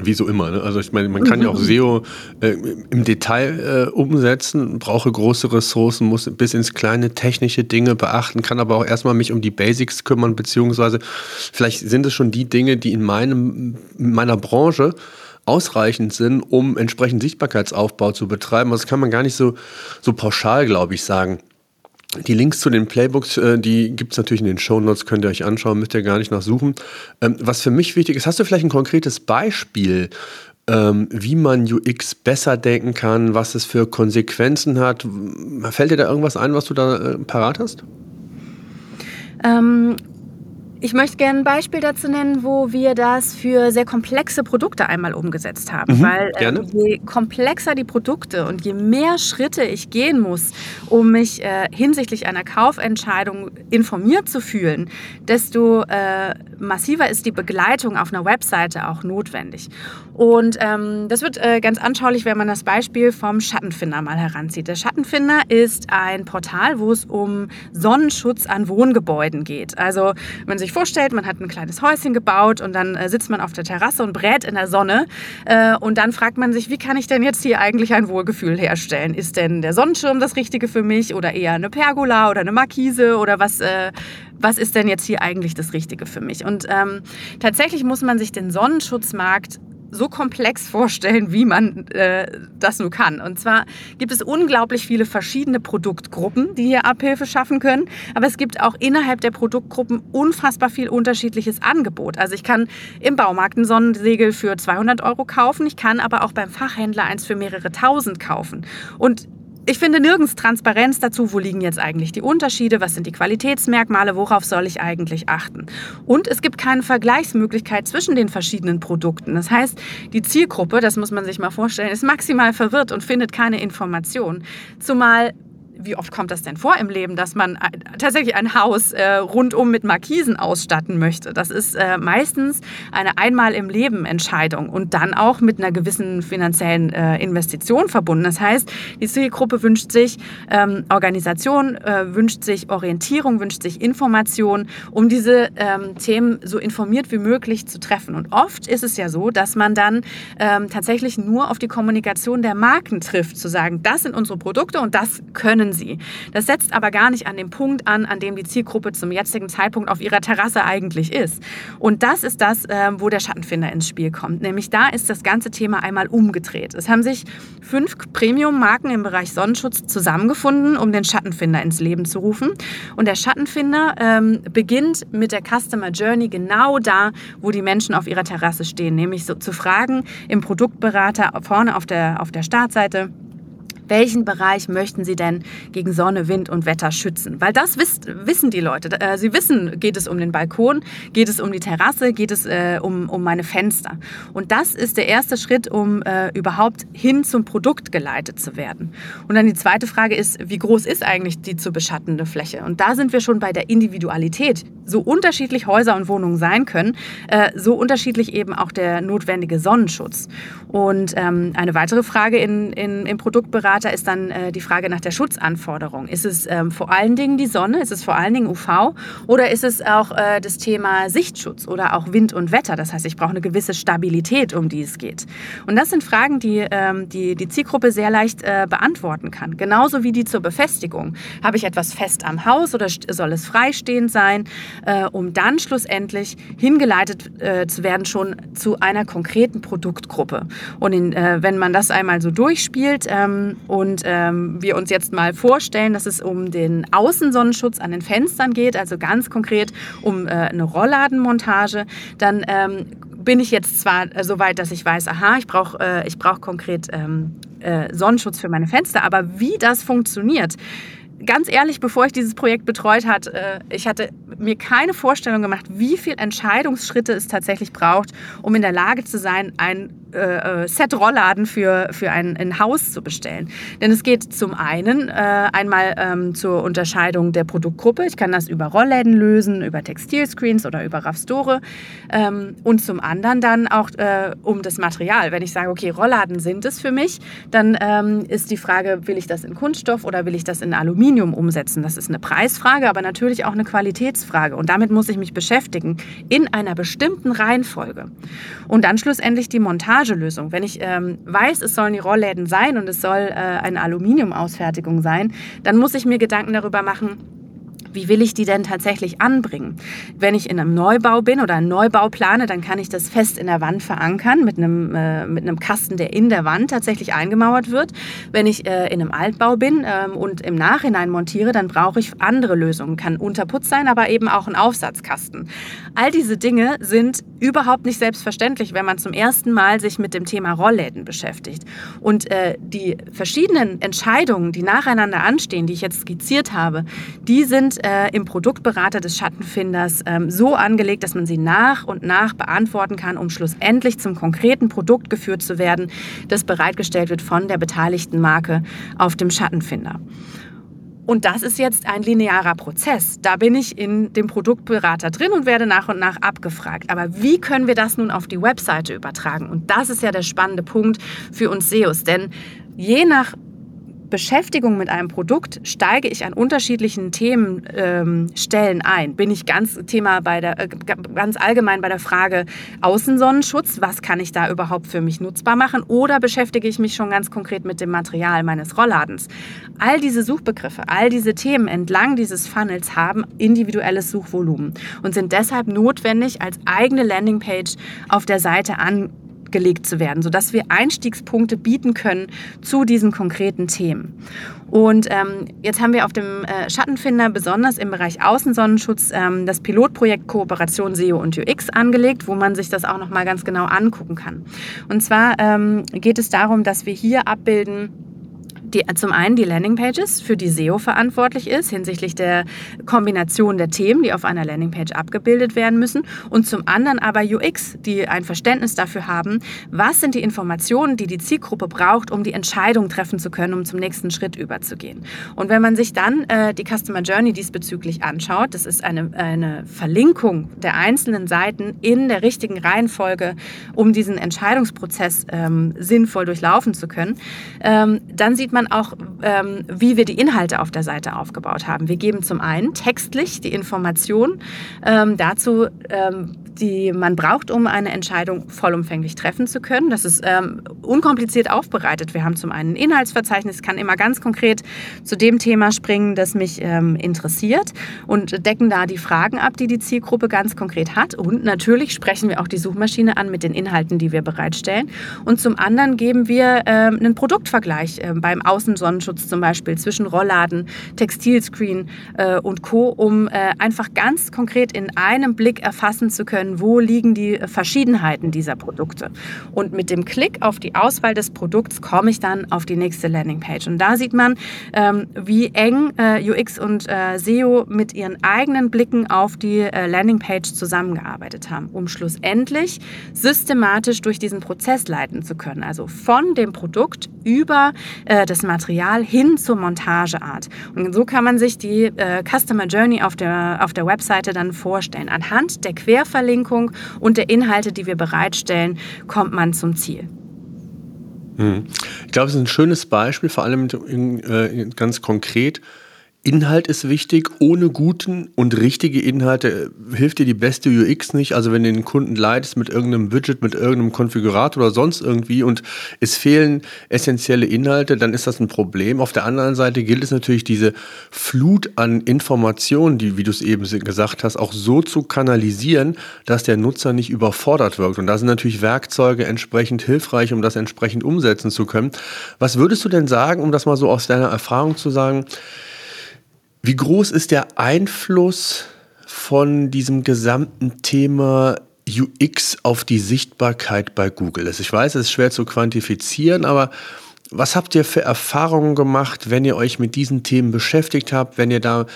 Wie so immer. Ne? Also ich meine, man kann ja auch SEO äh, im Detail äh, umsetzen, brauche große Ressourcen, muss bis ins kleine technische Dinge beachten, kann aber auch erstmal mich um die Basics kümmern, beziehungsweise vielleicht sind es schon die Dinge, die in meinem, in meiner Branche ausreichend sind, um entsprechend Sichtbarkeitsaufbau zu betreiben. Also das kann man gar nicht so, so pauschal, glaube ich, sagen. Die Links zu den Playbooks, äh, die gibt es natürlich in den Show Notes, könnt ihr euch anschauen, müsst ihr gar nicht nachsuchen. Ähm, was für mich wichtig ist, hast du vielleicht ein konkretes Beispiel, ähm, wie man UX besser denken kann, was es für Konsequenzen hat? Fällt dir da irgendwas ein, was du da äh, parat hast? Ähm, ich möchte gerne ein Beispiel dazu nennen, wo wir das für sehr komplexe Produkte einmal umgesetzt haben. Mhm, Weil äh, je komplexer die Produkte und je mehr Schritte ich gehen muss, um mich äh, hinsichtlich einer Kaufentscheidung informiert zu fühlen, desto äh, massiver ist die Begleitung auf einer Webseite auch notwendig. Und ähm, das wird äh, ganz anschaulich, wenn man das Beispiel vom Schattenfinder mal heranzieht. Der Schattenfinder ist ein Portal, wo es um Sonnenschutz an Wohngebäuden geht. Also wenn man sich sich vorstellt, man hat ein kleines Häuschen gebaut und dann äh, sitzt man auf der Terrasse und brät in der Sonne. Äh, und dann fragt man sich, wie kann ich denn jetzt hier eigentlich ein Wohlgefühl herstellen? Ist denn der Sonnenschirm das Richtige für mich oder eher eine Pergola oder eine Markise oder was, äh, was ist denn jetzt hier eigentlich das Richtige für mich? Und ähm, tatsächlich muss man sich den Sonnenschutzmarkt so komplex vorstellen, wie man äh, das nur kann. Und zwar gibt es unglaublich viele verschiedene Produktgruppen, die hier Abhilfe schaffen können. Aber es gibt auch innerhalb der Produktgruppen unfassbar viel unterschiedliches Angebot. Also ich kann im Baumarkt ein Sonnensegel für 200 Euro kaufen. Ich kann aber auch beim Fachhändler eins für mehrere tausend kaufen. Und ich finde nirgends Transparenz dazu, wo liegen jetzt eigentlich die Unterschiede, was sind die Qualitätsmerkmale, worauf soll ich eigentlich achten. Und es gibt keine Vergleichsmöglichkeit zwischen den verschiedenen Produkten. Das heißt, die Zielgruppe, das muss man sich mal vorstellen, ist maximal verwirrt und findet keine Information. Zumal wie oft kommt das denn vor im Leben, dass man tatsächlich ein Haus äh, rundum mit Markisen ausstatten möchte? Das ist äh, meistens eine einmal im Leben Entscheidung und dann auch mit einer gewissen finanziellen äh, Investition verbunden. Das heißt, die Zielgruppe wünscht sich ähm, Organisation, äh, wünscht sich Orientierung, wünscht sich Information, um diese ähm, Themen so informiert wie möglich zu treffen. Und oft ist es ja so, dass man dann ähm, tatsächlich nur auf die Kommunikation der Marken trifft, zu sagen, das sind unsere Produkte und das können optimieren Sie. Das setzt aber gar nicht an dem Punkt an, an dem die Zielgruppe zum jetzigen Zeitpunkt auf ihrer Terrasse eigentlich ist. Und das ist das, äh, wo der Schattenfinder ins Spiel kommt. Nämlich da ist das ganze Thema einmal umgedreht. Es haben sich fünf Premium-Marken im Bereich Sonnenschutz zusammengefunden, um den Schattenfinder ins Leben zu rufen. Und der Schattenfinder ähm, beginnt mit der Customer Journey genau da, wo die Menschen auf ihrer Terrasse stehen, nämlich so zu fragen im Produktberater vorne auf der, auf der Startseite, welchen Bereich möchten Sie denn gegen Sonne, Wind und Wetter schützen? Weil das wisst, wissen die Leute. Äh, sie wissen, geht es um den Balkon, geht es um die Terrasse, geht es äh, um, um meine Fenster. Und das ist der erste Schritt, um äh, überhaupt hin zum Produkt geleitet zu werden. Und dann die zweite Frage ist, wie groß ist eigentlich die zu beschattende Fläche? Und da sind wir schon bei der Individualität. So unterschiedlich Häuser und Wohnungen sein können, äh, so unterschiedlich eben auch der notwendige Sonnenschutz. Und ähm, eine weitere Frage in, in, im Produktbereich Berater ist dann äh, die Frage nach der Schutzanforderung. Ist es ähm, vor allen Dingen die Sonne? Ist es vor allen Dingen UV? Oder ist es auch äh, das Thema Sichtschutz oder auch Wind und Wetter? Das heißt, ich brauche eine gewisse Stabilität, um die es geht. Und das sind Fragen, die ähm, die, die Zielgruppe sehr leicht äh, beantworten kann. Genauso wie die zur Befestigung. Habe ich etwas fest am Haus oder soll es freistehend sein, äh, um dann schlussendlich hingeleitet äh, zu werden schon zu einer konkreten Produktgruppe. Und in, äh, wenn man das einmal so durchspielt, ähm, und ähm, wir uns jetzt mal vorstellen, dass es um den Außensonnenschutz an den Fenstern geht, also ganz konkret um äh, eine Rollladenmontage, dann ähm, bin ich jetzt zwar äh, so weit, dass ich weiß, aha, ich brauche äh, brauch konkret ähm, äh, Sonnenschutz für meine Fenster, aber wie das funktioniert, ganz ehrlich, bevor ich dieses Projekt betreut hat, äh, ich hatte mir keine Vorstellung gemacht, wie viele Entscheidungsschritte es tatsächlich braucht, um in der Lage zu sein, ein äh, äh, Set-Rollladen für, für ein, ein, Haus zu bestellen. Denn es geht zum einen äh, einmal ähm, zur Unterscheidung der Produktgruppe. Ich kann das über Rollläden lösen, über Textilscreens oder über Raffstore. Ähm, und zum anderen dann auch äh, um das Material. Wenn ich sage, okay, Rollladen sind es für mich, dann ähm, ist die Frage, will ich das in Kunststoff oder will ich das in Aluminium umsetzen? Das ist eine Preisfrage, aber natürlich auch eine Qualitätsfrage. Und damit muss ich mich beschäftigen in einer bestimmten Reihenfolge. Und dann schlussendlich die Montage Montagelösung. Wenn ich ähm, weiß, es sollen die Rollläden sein und es soll äh, eine Aluminiumausfertigung sein, dann muss ich mir Gedanken darüber machen, wie will ich die denn tatsächlich anbringen? Wenn ich in einem Neubau bin oder einen Neubau plane, dann kann ich das fest in der Wand verankern mit einem, äh, mit einem Kasten, der in der Wand tatsächlich eingemauert wird. Wenn ich äh, in einem Altbau bin ähm, und im Nachhinein montiere, dann brauche ich andere Lösungen. Kann Unterputz sein, aber eben auch ein Aufsatzkasten. All diese Dinge sind überhaupt nicht selbstverständlich, wenn man zum ersten Mal sich mit dem Thema Rollläden beschäftigt. Und äh, die verschiedenen Entscheidungen, die nacheinander anstehen, die ich jetzt skizziert habe, die sind äh, im Produktberater des Schattenfinders ähm, so angelegt, dass man sie nach und nach beantworten kann, um schlussendlich zum konkreten Produkt geführt zu werden, das bereitgestellt wird von der beteiligten Marke auf dem Schattenfinder. Und das ist jetzt ein linearer Prozess. Da bin ich in dem Produktberater drin und werde nach und nach abgefragt. Aber wie können wir das nun auf die Webseite übertragen? Und das ist ja der spannende Punkt für uns SEOs. Denn je nach Beschäftigung mit einem Produkt steige ich an unterschiedlichen Themenstellen ähm, ein. Bin ich ganz Thema bei der, äh, ganz allgemein bei der Frage Außensonnenschutz, was kann ich da überhaupt für mich nutzbar machen? Oder beschäftige ich mich schon ganz konkret mit dem Material meines Rollladens? All diese Suchbegriffe, all diese Themen entlang dieses Funnels haben individuelles Suchvolumen und sind deshalb notwendig als eigene Landingpage auf der Seite an gelegt zu werden, sodass wir Einstiegspunkte bieten können zu diesen konkreten Themen. Und ähm, jetzt haben wir auf dem äh, Schattenfinder besonders im Bereich Außensonnenschutz ähm, das Pilotprojekt Kooperation SEO und UX angelegt, wo man sich das auch noch mal ganz genau angucken kann. Und zwar ähm, geht es darum, dass wir hier abbilden, die zum einen die Landingpages, für die SEO verantwortlich ist, hinsichtlich der Kombination der Themen, die auf einer Landingpage abgebildet werden müssen. Und zum anderen aber UX, die ein Verständnis dafür haben, was sind die Informationen, die die Zielgruppe braucht, um die Entscheidung treffen zu können, um zum nächsten Schritt überzugehen. Und wenn man sich dann äh, die Customer Journey diesbezüglich anschaut, das ist eine, eine Verlinkung der einzelnen Seiten in der richtigen Reihenfolge, um diesen Entscheidungsprozess ähm, sinnvoll durchlaufen zu können, ähm, dann sieht man, man auch, ähm, wie wir die Inhalte auf der Seite aufgebaut haben. Wir geben zum einen textlich die Information ähm, dazu, ähm, die man braucht, um eine Entscheidung vollumfänglich treffen zu können. Das ist ähm, unkompliziert aufbereitet. Wir haben zum einen ein Inhaltsverzeichnis, kann immer ganz konkret zu dem Thema springen, das mich ähm, interessiert und decken da die Fragen ab, die die Zielgruppe ganz konkret hat. Und natürlich sprechen wir auch die Suchmaschine an mit den Inhalten, die wir bereitstellen. Und zum anderen geben wir ähm, einen Produktvergleich äh, beim Außensonnenschutz zum Beispiel zwischen Rollladen, Textilscreen äh, und Co., um äh, einfach ganz konkret in einem Blick erfassen zu können, wo liegen die Verschiedenheiten dieser Produkte. Und mit dem Klick auf die Auswahl des Produkts komme ich dann auf die nächste Landingpage. Und da sieht man, ähm, wie eng äh, UX und äh, SEO mit ihren eigenen Blicken auf die äh, Landingpage zusammengearbeitet haben, um schlussendlich systematisch durch diesen Prozess leiten zu können. Also von dem Produkt über das Material hin zur Montageart. Und so kann man sich die Customer Journey auf der, auf der Webseite dann vorstellen. Anhand der Querverlinkung Verlinkung und der Inhalte, die wir bereitstellen, kommt man zum Ziel. Hm. Ich glaube, es ist ein schönes Beispiel, vor allem äh, ganz konkret Inhalt ist wichtig. Ohne guten und richtige Inhalte äh, hilft dir die beste UX nicht. Also wenn du den Kunden leitest mit irgendeinem Widget, mit irgendeinem Konfigurator oder sonst irgendwie und es fehlen essentielle Inhalte, dann ist das ein Problem. Auf der anderen Seite gilt es natürlich, diese Flut an Informationen, die, wie du es eben gesagt hast, auch so zu kanalisieren, dass der Nutzer nicht überfordert wirkt. Und da sind natürlich Werkzeuge entsprechend hilfreich, um das entsprechend umsetzen zu können. Was würdest du denn sagen, um das mal so aus deiner Erfahrung zu sagen, wie groß ist der Einfluss von diesem gesamten Thema UX auf die Sichtbarkeit bei Google? Also ich weiß, es ist schwer zu quantifizieren, aber was habt ihr für Erfahrungen gemacht, wenn ihr euch mit diesen Themen beschäftigt habt, wenn ihr da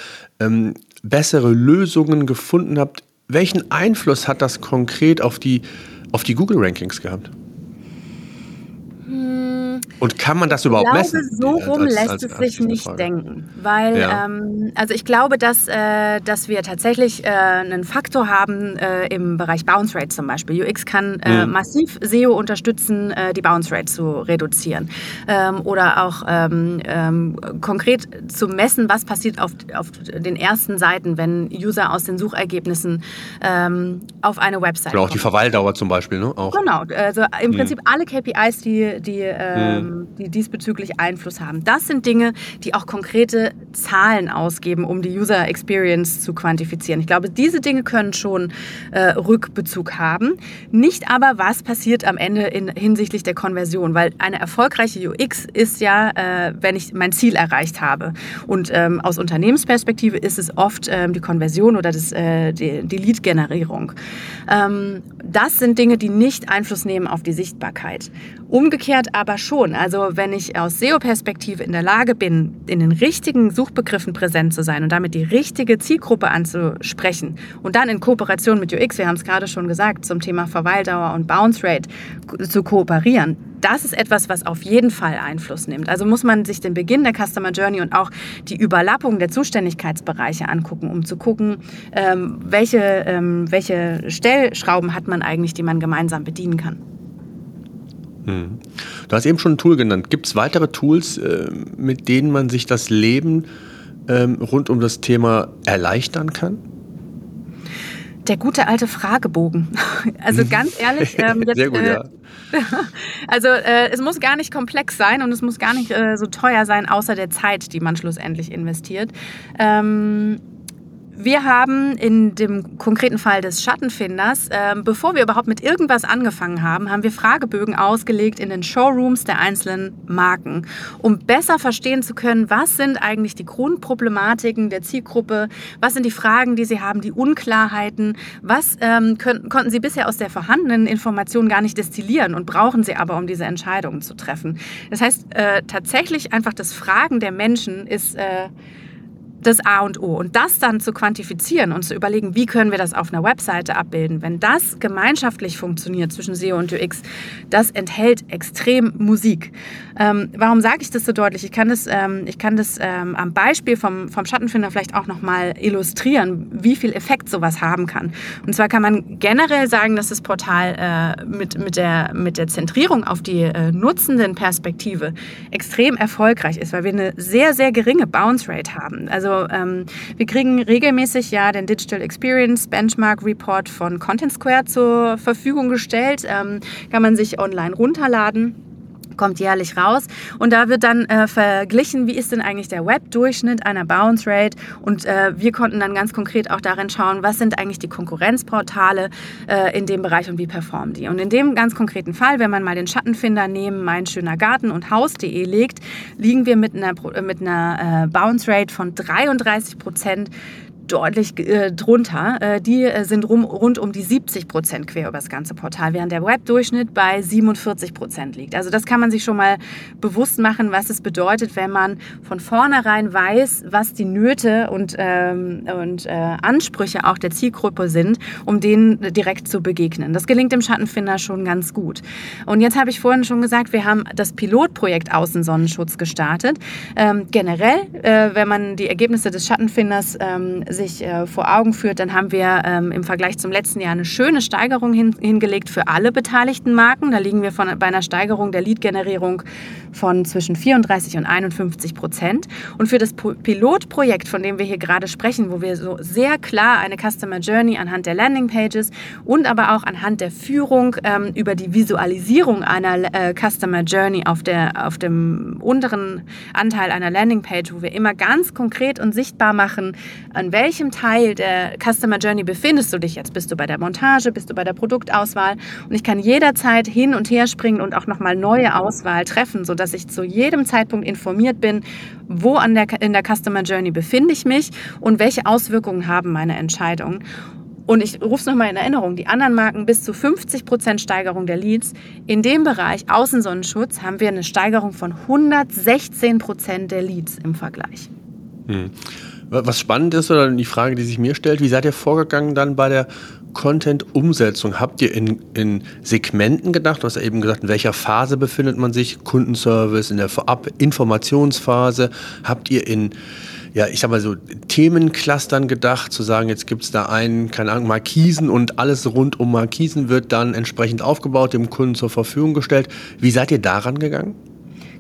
ähm, bessere Lösungen gefunden habt? Welchen Einfluss hat das konkret auf die, auf die Google-Rankings gehabt? Und kann man das überhaupt glaube, messen? So rum als, lässt als, es sich nicht Frage. denken. Weil, ja. ähm, also ich glaube, dass, äh, dass wir tatsächlich äh, einen Faktor haben äh, im Bereich Bounce Rate zum Beispiel. UX kann mhm. massiv SEO unterstützen, äh, die Bounce Rate zu reduzieren. Ähm, oder auch ähm, ähm, konkret zu messen, was passiert auf, auf den ersten Seiten, wenn User aus den Suchergebnissen ähm, auf eine Website Oder auch die Verweildauer zum Beispiel, ne? Auch. Genau, also im mhm. Prinzip alle KPIs, die, die mhm ähm, die diesbezüglich Einfluss haben. Das sind Dinge, die auch konkrete Zahlen ausgeben, um die User Experience zu quantifizieren. Ich glaube, diese Dinge können schon äh, Rückbezug haben. Nicht aber, was passiert am Ende in, hinsichtlich der Konversion, weil eine erfolgreiche UX ist ja, äh, wenn ich mein Ziel erreicht habe. Und ähm, aus Unternehmensperspektive ist es oft ähm, die Konversion oder das, äh, die, die Lead-Generierung. Ähm, das sind Dinge, die nicht Einfluss nehmen auf die Sichtbarkeit. Umgekehrt aber schon. Also wenn ich aus SEO-Perspektive in der Lage bin, in den richtigen Suchbegriffen präsent zu sein und damit die richtige Zielgruppe anzusprechen und dann in Kooperation mit UX, wir haben es gerade schon gesagt, zum Thema Verweildauer und Bounce Rate zu kooperieren, das ist etwas, was auf jeden Fall Einfluss nimmt. Also muss man sich den Beginn der Customer Journey und auch die Überlappung der Zuständigkeitsbereiche angucken, um zu gucken, ähm, welche, ähm, welche Stellschrauben hat man eigentlich, die man gemeinsam bedienen kann. Hm. Du hast eben schon ein Tool genannt. Gibt es weitere Tools, äh, mit denen man sich das Leben ähm, rund um das Thema erleichtern kann? Der gute alte Fragebogen. Also ganz ehrlich, ähm, jetzt, Sehr gut, äh, ja. Also äh, es muss gar nicht komplex sein und es muss gar nicht äh, so teuer sein, außer der Zeit, die man schlussendlich investiert. Ähm, wir haben in dem konkreten Fall des Schattenfinders, äh, bevor wir überhaupt mit irgendwas angefangen haben, haben wir Fragebögen ausgelegt in den Showrooms der einzelnen Marken, um besser verstehen zu können, was sind eigentlich die Grundproblematiken der Zielgruppe, was sind die Fragen, die sie haben, die Unklarheiten, was ähm, können, konnten sie bisher aus der vorhandenen Information gar nicht destillieren und brauchen sie aber, um diese Entscheidungen zu treffen. Das heißt, äh, tatsächlich einfach das Fragen der Menschen ist... Äh, das A und O. Und das dann zu quantifizieren und zu überlegen, wie können wir das auf einer Webseite abbilden, wenn das gemeinschaftlich funktioniert zwischen SEO und UX, das enthält extrem Musik. Ähm, warum sage ich das so deutlich? Ich kann das, ähm, ich kann das ähm, am Beispiel vom, vom Schattenfinder vielleicht auch nochmal illustrieren, wie viel Effekt sowas haben kann. Und zwar kann man generell sagen, dass das Portal äh, mit, mit, der, mit der Zentrierung auf die äh, nutzenden Perspektive extrem erfolgreich ist, weil wir eine sehr, sehr geringe Bounce Rate haben. Also ähm, wir kriegen regelmäßig ja den Digital Experience Benchmark Report von Content Square zur Verfügung gestellt. Ähm, kann man sich online runterladen kommt jährlich raus und da wird dann äh, verglichen, wie ist denn eigentlich der Web-Durchschnitt einer Bounce Rate und äh, wir konnten dann ganz konkret auch darin schauen, was sind eigentlich die Konkurrenzportale äh, in dem Bereich und wie performen die. Und in dem ganz konkreten Fall, wenn man mal den Schattenfinder neben mein schöner Garten und Haus.de legt, liegen wir mit einer, mit einer äh, Bounce Rate von 33 Prozent deutlich äh, drunter. Äh, die äh, sind rum, rund um die 70 Prozent quer über das ganze Portal, während der Webdurchschnitt bei 47 Prozent liegt. Also das kann man sich schon mal bewusst machen, was es bedeutet, wenn man von vornherein weiß, was die Nöte und, ähm, und äh, Ansprüche auch der Zielgruppe sind, um denen direkt zu begegnen. Das gelingt dem Schattenfinder schon ganz gut. Und jetzt habe ich vorhin schon gesagt, wir haben das Pilotprojekt Außensonnenschutz gestartet. Ähm, generell, äh, wenn man die Ergebnisse des Schattenfinders ähm, sich äh, vor Augen führt, dann haben wir ähm, im Vergleich zum letzten Jahr eine schöne Steigerung hin, hingelegt für alle beteiligten Marken. Da liegen wir von, bei einer Steigerung der Lead-Generierung von zwischen 34 und 51 Prozent. Und für das Pilotprojekt, von dem wir hier gerade sprechen, wo wir so sehr klar eine Customer Journey anhand der Landingpages und aber auch anhand der Führung ähm, über die Visualisierung einer äh, Customer Journey auf, der, auf dem unteren Anteil einer Landingpage, wo wir immer ganz konkret und sichtbar machen, an welchem Teil der Customer Journey befindest du dich jetzt? Bist du bei der Montage? Bist du bei der Produktauswahl? Und ich kann jederzeit hin und her springen und auch nochmal neue Auswahl treffen, sodass ich zu jedem Zeitpunkt informiert bin, wo an der, in der Customer Journey befinde ich mich und welche Auswirkungen haben meine Entscheidungen. Und ich rufe es nochmal in Erinnerung, die anderen Marken bis zu 50% Steigerung der Leads. In dem Bereich Außensonnenschutz haben wir eine Steigerung von 116% der Leads im Vergleich. Hm. Was spannend ist, oder die Frage, die sich mir stellt, wie seid ihr vorgegangen dann bei der Content-Umsetzung? Habt ihr in, in Segmenten gedacht? Du hast ja eben gesagt, in welcher Phase befindet man sich? Kundenservice, in der Vorab-Informationsphase? Habt ihr in ja, ich sag mal so, Themenclustern gedacht, zu sagen, jetzt gibt es da einen, keine Ahnung, Markisen und alles rund um Markisen wird dann entsprechend aufgebaut, dem Kunden zur Verfügung gestellt. Wie seid ihr daran gegangen?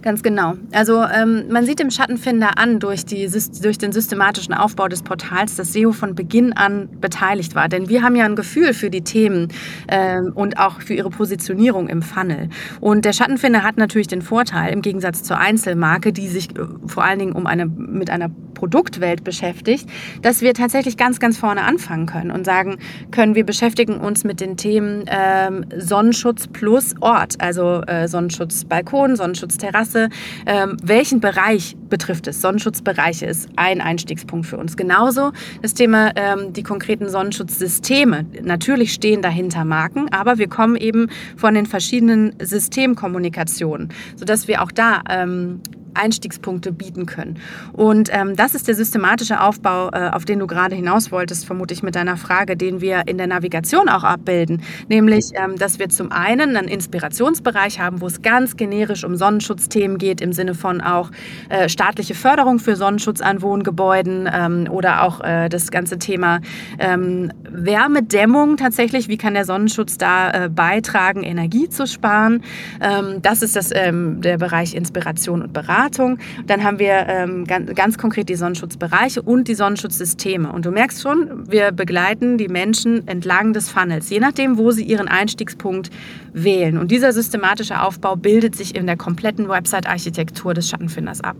Ganz genau. Also ähm, man sieht im Schattenfinder an durch, die, durch den systematischen Aufbau des Portals, dass SEO von Beginn an beteiligt war. Denn wir haben ja ein Gefühl für die Themen ähm, und auch für ihre Positionierung im Funnel. Und der Schattenfinder hat natürlich den Vorteil, im Gegensatz zur Einzelmarke, die sich äh, vor allen Dingen um eine, mit einer Produktwelt beschäftigt, dass wir tatsächlich ganz, ganz vorne anfangen können und sagen können, wir beschäftigen uns mit den Themen ähm, Sonnenschutz plus Ort, also äh, Sonnenschutz Balkon, Sonnenschutz Terrasse, Straße. Ähm, welchen Bereich betrifft es? Sonnenschutzbereiche ist ein Einstiegspunkt für uns. Genauso das Thema ähm, die konkreten Sonnenschutzsysteme. Natürlich stehen dahinter Marken, aber wir kommen eben von den verschiedenen Systemkommunikationen, sodass wir auch da ähm, Einstiegspunkte bieten können. Und ähm, das ist der systematische Aufbau, äh, auf den du gerade hinaus wolltest, vermute ich mit deiner Frage, den wir in der Navigation auch abbilden. Nämlich, ähm, dass wir zum einen einen Inspirationsbereich haben, wo es ganz generisch um Sonnenschutzthemen geht, im Sinne von auch äh, staatliche Förderung für Sonnenschutz an Wohngebäuden ähm, oder auch äh, das ganze Thema ähm, Wärmedämmung tatsächlich. Wie kann der Sonnenschutz da äh, beitragen, Energie zu sparen? Ähm, das ist das, ähm, der Bereich Inspiration und Beratung. Beratung. Dann haben wir ähm, ganz, ganz, konkret die Sonnenschutzbereiche und die Sonnenschutzsysteme. Und du merkst schon, wir begleiten die Menschen entlang des Funnels, je nachdem, wo sie ihren Einstiegspunkt wählen. Und dieser systematische Aufbau bildet sich in der kompletten Website-Architektur des Schattenfinders ab.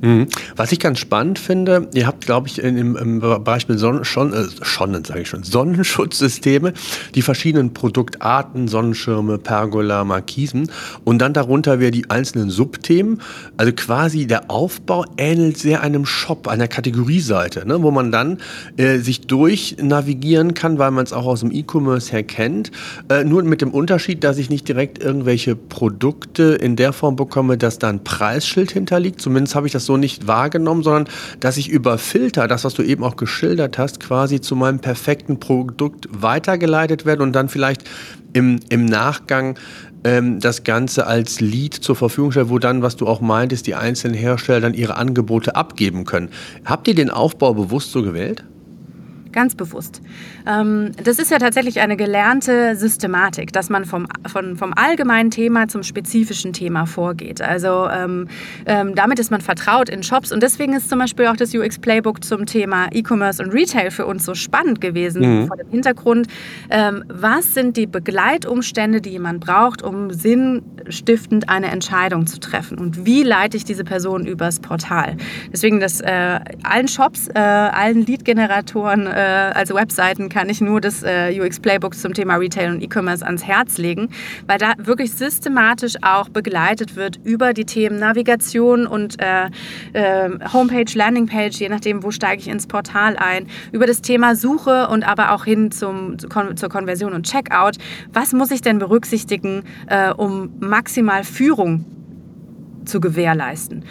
Mhm. Was ich ganz spannend finde, ihr habt, glaube ich, im, im Beispiel Sonnen, schon, äh, schon, sage ich schon, Sonnenschutzsysteme, die verschiedenen Produktarten, Sonnenschirme, Pergola, Markisen und dann darunter wieder die einzelnen Subthemen. Also quasi der Aufbau ähnelt sehr einem Shop, einer Kategorieseite, ne, wo man dann äh, sich durch navigieren kann, weil man es auch aus dem E-Commerce her kennt. Äh, nur mit dem Unterschied, dass ich nicht direkt irgendwelche Produkte in der Form bekomme, dass da ein Preisschild hinterliegt. Zumindest habe ich das das so nicht wahrgenommen, sondern dass ich über Filter, das, was du eben auch geschildert hast, quasi zu meinem perfekten Produkt weitergeleitet werde und dann vielleicht im, im Nachgang ähm, das Ganze als Lead zur Verfügung stelle, wo dann, was du auch meintest, die einzelnen Hersteller dann ihre Angebote abgeben können. Habt ihr den Aufbau bewusst so gewählt? Ganz bewusst. Ähm, das ist ja tatsächlich eine gelernte Systematik, dass man vom, von, vom allgemeinen Thema zum spezifischen Thema vorgeht. Also ähm, ähm, damit ist man vertraut in Shops und deswegen ist zum Beispiel auch das UX Playbook zum Thema E-Commerce und Retail für uns so spannend gewesen, mhm. vor dem Hintergrund, was sind die Begleitumstände, die jemand braucht, um sinnstiftend eine Entscheidung zu treffen und wie leite ich diese Person übers Portal. Deswegen das äh, allen Shops, äh, allen Lead-Generatoren, äh, also Webseiten kann ich nur das äh, UX Playbook zum Thema Retail und E-Commerce ans Herz legen, weil da wirklich systematisch auch begleitet wird über die Themen Navigation und äh, äh, Homepage, Landingpage, je nachdem, wo steige ich ins Portal ein, über das Thema Suche und aber auch hin zum, zur Konversion und Checkout. Was muss ich denn berücksichtigen, äh, um maximal Führung zu gewährleisten?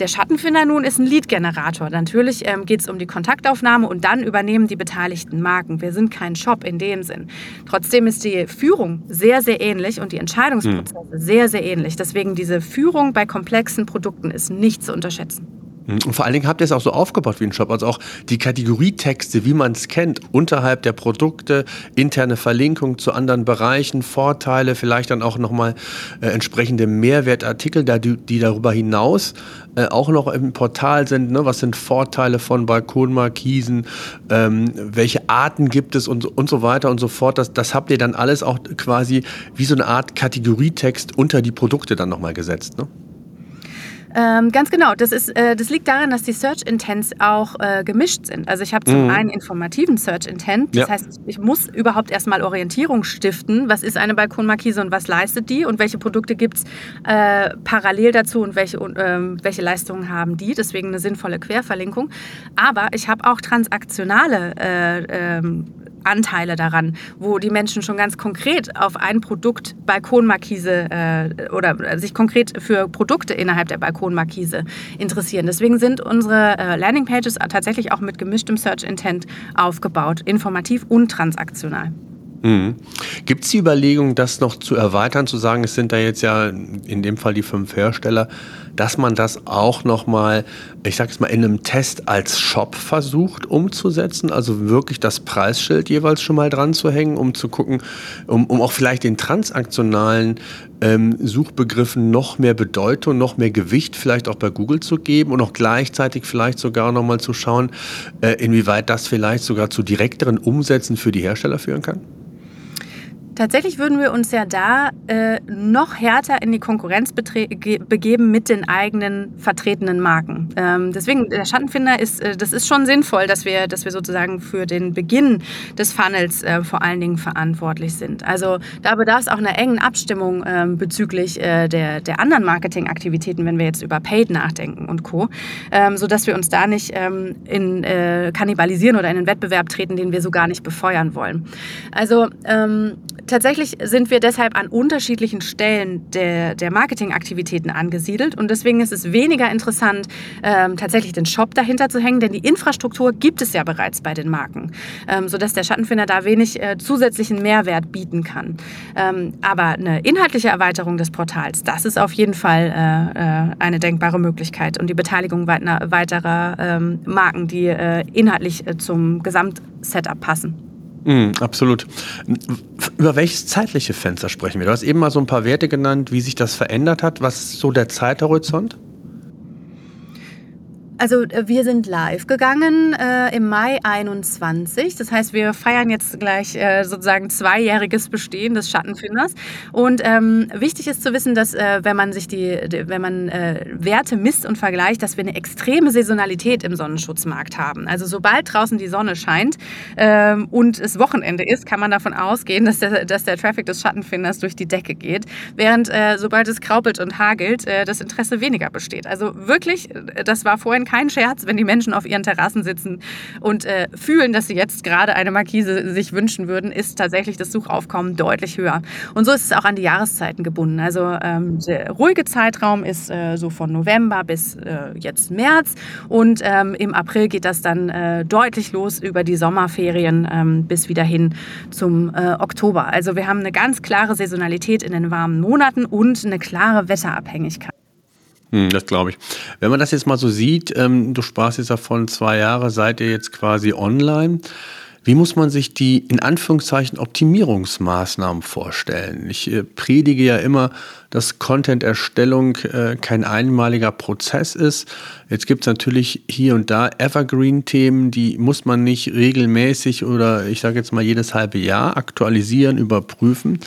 Der Schattenfinder nun ist ein Lead-Generator. Natürlich ähm, geht es um die Kontaktaufnahme und dann übernehmen die beteiligten Marken. Wir sind kein Shop in dem Sinn. Trotzdem ist die Führung sehr, sehr ähnlich und die Entscheidungsprozesse hm. sehr, sehr ähnlich. Deswegen diese Führung bei komplexen Produkten ist nicht zu unterschätzen. Und vor allen Dingen habt ihr es auch so aufgebaut wie ein Shop. Also auch die Kategorietexte, wie man es kennt, unterhalb der Produkte, interne Verlinkung zu anderen Bereichen, Vorteile, vielleicht dann auch nochmal äh, entsprechende Mehrwertartikel, die, die darüber hinaus äh, auch noch im Portal sind. Ne? Was sind Vorteile von Balkonmarkisen? Ähm, welche Arten gibt es und, und so weiter und so fort. Das, das habt ihr dann alles auch quasi wie so eine Art Kategorietext unter die Produkte dann nochmal gesetzt. Ne? Ähm, ganz genau. Das, ist, äh, das liegt daran, dass die Search Intents auch äh, gemischt sind. Also ich habe zum mhm. einen informativen Search Intent. Das ja. heißt, ich muss überhaupt erstmal Orientierung stiften. Was ist eine Balkonmarkise und was leistet die? Und welche Produkte gibt es äh, parallel dazu und welche, ähm, welche Leistungen haben die? Deswegen eine sinnvolle Querverlinkung. Aber ich habe auch transaktionale äh, ähm, Anteile daran, wo die Menschen schon ganz konkret auf ein Produkt Balkonmarkise äh, oder sich konkret für Produkte innerhalb der Balkonmarkise interessieren. Deswegen sind unsere äh, Landingpages tatsächlich auch mit gemischtem Search Intent aufgebaut, informativ und transaktional. Mhm. Gibt es die Überlegung, das noch zu erweitern, zu sagen, es sind da jetzt ja in dem Fall die fünf Hersteller, dass man das auch nochmal, ich sage es mal, in einem Test als Shop versucht umzusetzen, also wirklich das Preisschild jeweils schon mal dran zu hängen, um zu gucken, um, um auch vielleicht den transaktionalen ähm, Suchbegriffen noch mehr Bedeutung, noch mehr Gewicht vielleicht auch bei Google zu geben und auch gleichzeitig vielleicht sogar nochmal zu schauen, äh, inwieweit das vielleicht sogar zu direkteren Umsätzen für die Hersteller führen kann? Tatsächlich würden wir uns ja da äh, noch härter in die Konkurrenz begeben mit den eigenen vertretenen Marken. Ähm, deswegen, der Schattenfinder ist, äh, das ist schon sinnvoll, dass wir, dass wir sozusagen für den Beginn des Funnels äh, vor allen Dingen verantwortlich sind. Also da bedarf es auch einer engen Abstimmung ähm, bezüglich äh, der, der anderen Marketingaktivitäten, wenn wir jetzt über Paid nachdenken und Co., ähm, sodass wir uns da nicht ähm, in, äh, kannibalisieren oder in einen Wettbewerb treten, den wir so gar nicht befeuern wollen. Also ähm, Tatsächlich sind wir deshalb an unterschiedlichen Stellen der, der Marketingaktivitäten angesiedelt und deswegen ist es weniger interessant, ähm, tatsächlich den Shop dahinter zu hängen, denn die Infrastruktur gibt es ja bereits bei den Marken, ähm, sodass der Schattenfinder da wenig äh, zusätzlichen Mehrwert bieten kann. Ähm, aber eine inhaltliche Erweiterung des Portals, das ist auf jeden Fall äh, äh, eine denkbare Möglichkeit und die Beteiligung weiterer ähm, Marken, die äh, inhaltlich äh, zum Gesamtsetup passen. Mm, absolut. Über welches zeitliche Fenster sprechen wir? Du hast eben mal so ein paar Werte genannt, wie sich das verändert hat. Was ist so der Zeithorizont? Also äh, wir sind live gegangen äh, im Mai 21. Das heißt, wir feiern jetzt gleich äh, sozusagen zweijähriges Bestehen des Schattenfinders. Und ähm, wichtig ist zu wissen, dass äh, wenn man sich die, die wenn man äh, Werte misst und vergleicht, dass wir eine extreme Saisonalität im Sonnenschutzmarkt haben. Also sobald draußen die Sonne scheint ähm, und es Wochenende ist, kann man davon ausgehen, dass der, dass der Traffic des Schattenfinders durch die Decke geht. Während äh, sobald es kraupelt und hagelt, das Interesse weniger besteht. Also wirklich, das war vorhin kein kein Scherz, wenn die Menschen auf ihren Terrassen sitzen und äh, fühlen, dass sie jetzt gerade eine Markise sich wünschen würden, ist tatsächlich das Suchaufkommen deutlich höher. Und so ist es auch an die Jahreszeiten gebunden. Also ähm, der ruhige Zeitraum ist äh, so von November bis äh, jetzt März und ähm, im April geht das dann äh, deutlich los über die Sommerferien ähm, bis wieder hin zum äh, Oktober. Also wir haben eine ganz klare Saisonalität in den warmen Monaten und eine klare Wetterabhängigkeit. Hm, das glaube ich. Wenn man das jetzt mal so sieht, ähm, du sprachst jetzt davon, zwei Jahre seid ihr jetzt quasi online. Wie muss man sich die in Anführungszeichen Optimierungsmaßnahmen vorstellen? Ich äh, predige ja immer, dass Content-Erstellung äh, kein einmaliger Prozess ist. Jetzt gibt es natürlich hier und da Evergreen-Themen, die muss man nicht regelmäßig oder ich sage jetzt mal jedes halbe Jahr aktualisieren, überprüfen.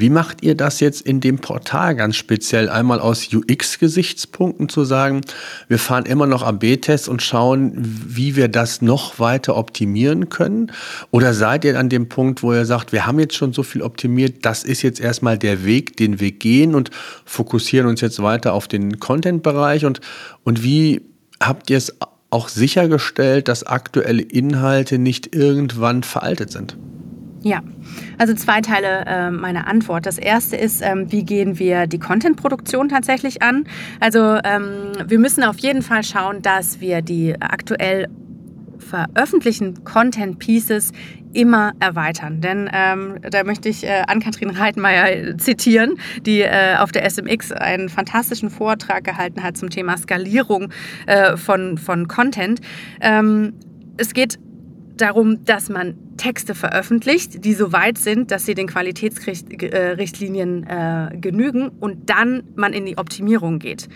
Wie macht ihr das jetzt in dem Portal ganz speziell? Einmal aus UX-Gesichtspunkten zu sagen, wir fahren immer noch AB-Tests und schauen, wie wir das noch weiter optimieren können? Oder seid ihr an dem Punkt, wo ihr sagt, wir haben jetzt schon so viel optimiert, das ist jetzt erstmal der Weg, den wir gehen und fokussieren uns jetzt weiter auf den Content-Bereich? Und, und wie habt ihr es auch sichergestellt, dass aktuelle Inhalte nicht irgendwann veraltet sind? Ja, also zwei Teile äh, meiner Antwort. Das erste ist, ähm, wie gehen wir die Content-Produktion tatsächlich an? Also ähm, wir müssen auf jeden Fall schauen, dass wir die aktuell veröffentlichten Content-Pieces immer erweitern. Denn ähm, da möchte ich äh, Ann-Kathrin Reitmeier zitieren, die äh, auf der SMX einen fantastischen Vortrag gehalten hat zum Thema Skalierung äh, von, von Content. Ähm, es geht darum, dass man Texte veröffentlicht, die so weit sind, dass sie den Qualitätsrichtlinien äh, genügen und dann man in die Optimierung geht.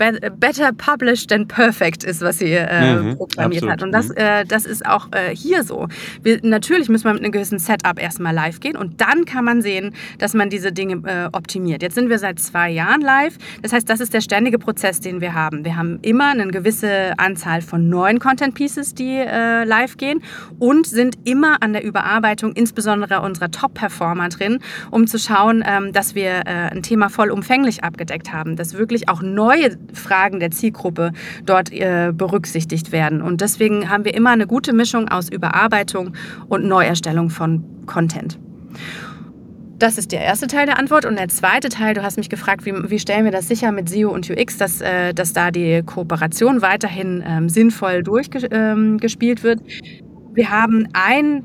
better published than perfect ist, was sie äh, mhm, proklamiert absolut. hat. Und das, mhm. äh, das ist auch äh, hier so. Wir, natürlich muss man mit einem gewissen Setup erstmal live gehen und dann kann man sehen, dass man diese Dinge äh, optimiert. Jetzt sind wir seit zwei Jahren live. Das heißt, das ist der ständige Prozess, den wir haben. Wir haben immer eine gewisse Anzahl von neuen Content Pieces, die äh, live gehen und sind immer an an der Überarbeitung insbesondere unserer Top-Performer drin, um zu schauen, ähm, dass wir äh, ein Thema vollumfänglich abgedeckt haben, dass wirklich auch neue Fragen der Zielgruppe dort äh, berücksichtigt werden. Und deswegen haben wir immer eine gute Mischung aus Überarbeitung und Neuerstellung von Content. Das ist der erste Teil der Antwort. Und der zweite Teil, du hast mich gefragt, wie, wie stellen wir das sicher mit SEO und UX, dass, äh, dass da die Kooperation weiterhin ähm, sinnvoll durchgespielt ähm, wird. Wir haben ein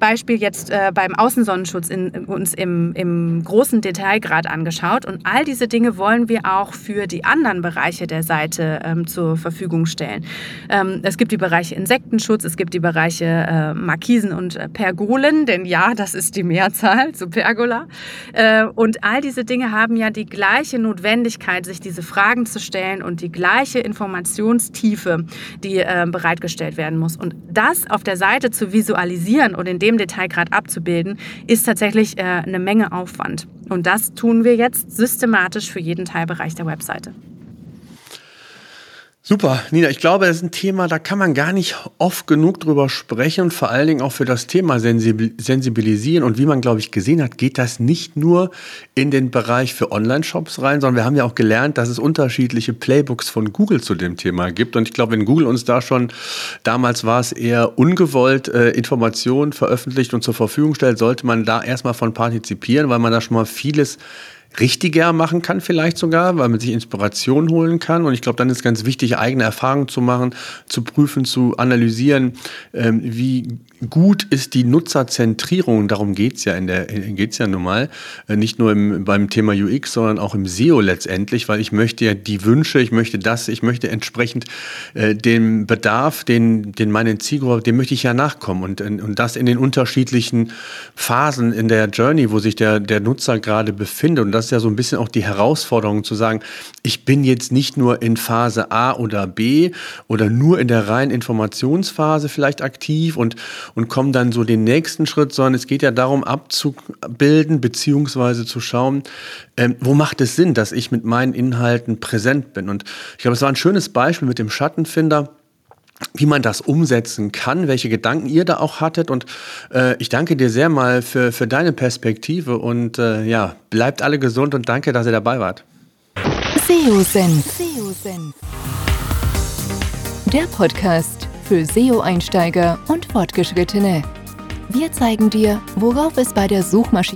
Beispiel jetzt äh, beim Außensonnenschutz in, uns im, im großen Detailgrad angeschaut. Und all diese Dinge wollen wir auch für die anderen Bereiche der Seite ähm, zur Verfügung stellen. Ähm, es gibt die Bereiche Insektenschutz, es gibt die Bereiche äh, Markisen und äh, Pergolen, denn ja, das ist die Mehrzahl zu Pergola. Äh, und all diese Dinge haben ja die gleiche Notwendigkeit, sich diese Fragen zu stellen und die gleiche Informationstiefe, die äh, bereitgestellt werden muss. Und das auf der Seite zu visualisieren und in dem dem Detailgrad abzubilden, ist tatsächlich äh, eine Menge Aufwand. Und das tun wir jetzt systematisch für jeden Teilbereich der Webseite. Super, Nina, ich glaube, das ist ein Thema, da kann man gar nicht oft genug drüber sprechen und vor allen Dingen auch für das Thema sensibilisieren. Und wie man, glaube ich, gesehen hat, geht das nicht nur in den Bereich für Online-Shops rein, sondern wir haben ja auch gelernt, dass es unterschiedliche Playbooks von Google zu dem Thema gibt. Und ich glaube, wenn Google uns da schon, damals war es eher ungewollt, äh, Informationen veröffentlicht und zur Verfügung stellt, sollte man da erstmal von partizipieren, weil man da schon mal vieles richtiger machen kann, vielleicht sogar, weil man sich Inspiration holen kann. Und ich glaube, dann ist ganz wichtig, eigene Erfahrungen zu machen, zu prüfen, zu analysieren, ähm, wie gut ist die Nutzerzentrierung. Darum geht's ja in der geht's ja nun mal. Äh, nicht nur im, beim Thema UX, sondern auch im SEO letztendlich, weil ich möchte ja die Wünsche, ich möchte das, ich möchte entsprechend äh, dem Bedarf, den, den meine Zielgruppe, dem möchte ich ja nachkommen. Und, und das in den unterschiedlichen Phasen in der Journey, wo sich der, der Nutzer gerade befindet. Und das ist ja so ein bisschen auch die Herausforderung zu sagen, ich bin jetzt nicht nur in Phase A oder B oder nur in der reinen Informationsphase vielleicht aktiv und, und komme dann so den nächsten Schritt, sondern es geht ja darum, abzubilden beziehungsweise zu schauen, ähm, wo macht es Sinn, dass ich mit meinen Inhalten präsent bin. Und ich glaube, es war ein schönes Beispiel mit dem Schattenfinder wie man das umsetzen kann, welche Gedanken ihr da auch hattet. Und äh, ich danke dir sehr mal für, für deine Perspektive und äh, ja, bleibt alle gesund und danke, dass ihr dabei wart. SEO Senf. SEO Senf. der Podcast für SEO-Einsteiger und Fortgeschrittene. Wir zeigen dir, worauf es bei der Suchmaschine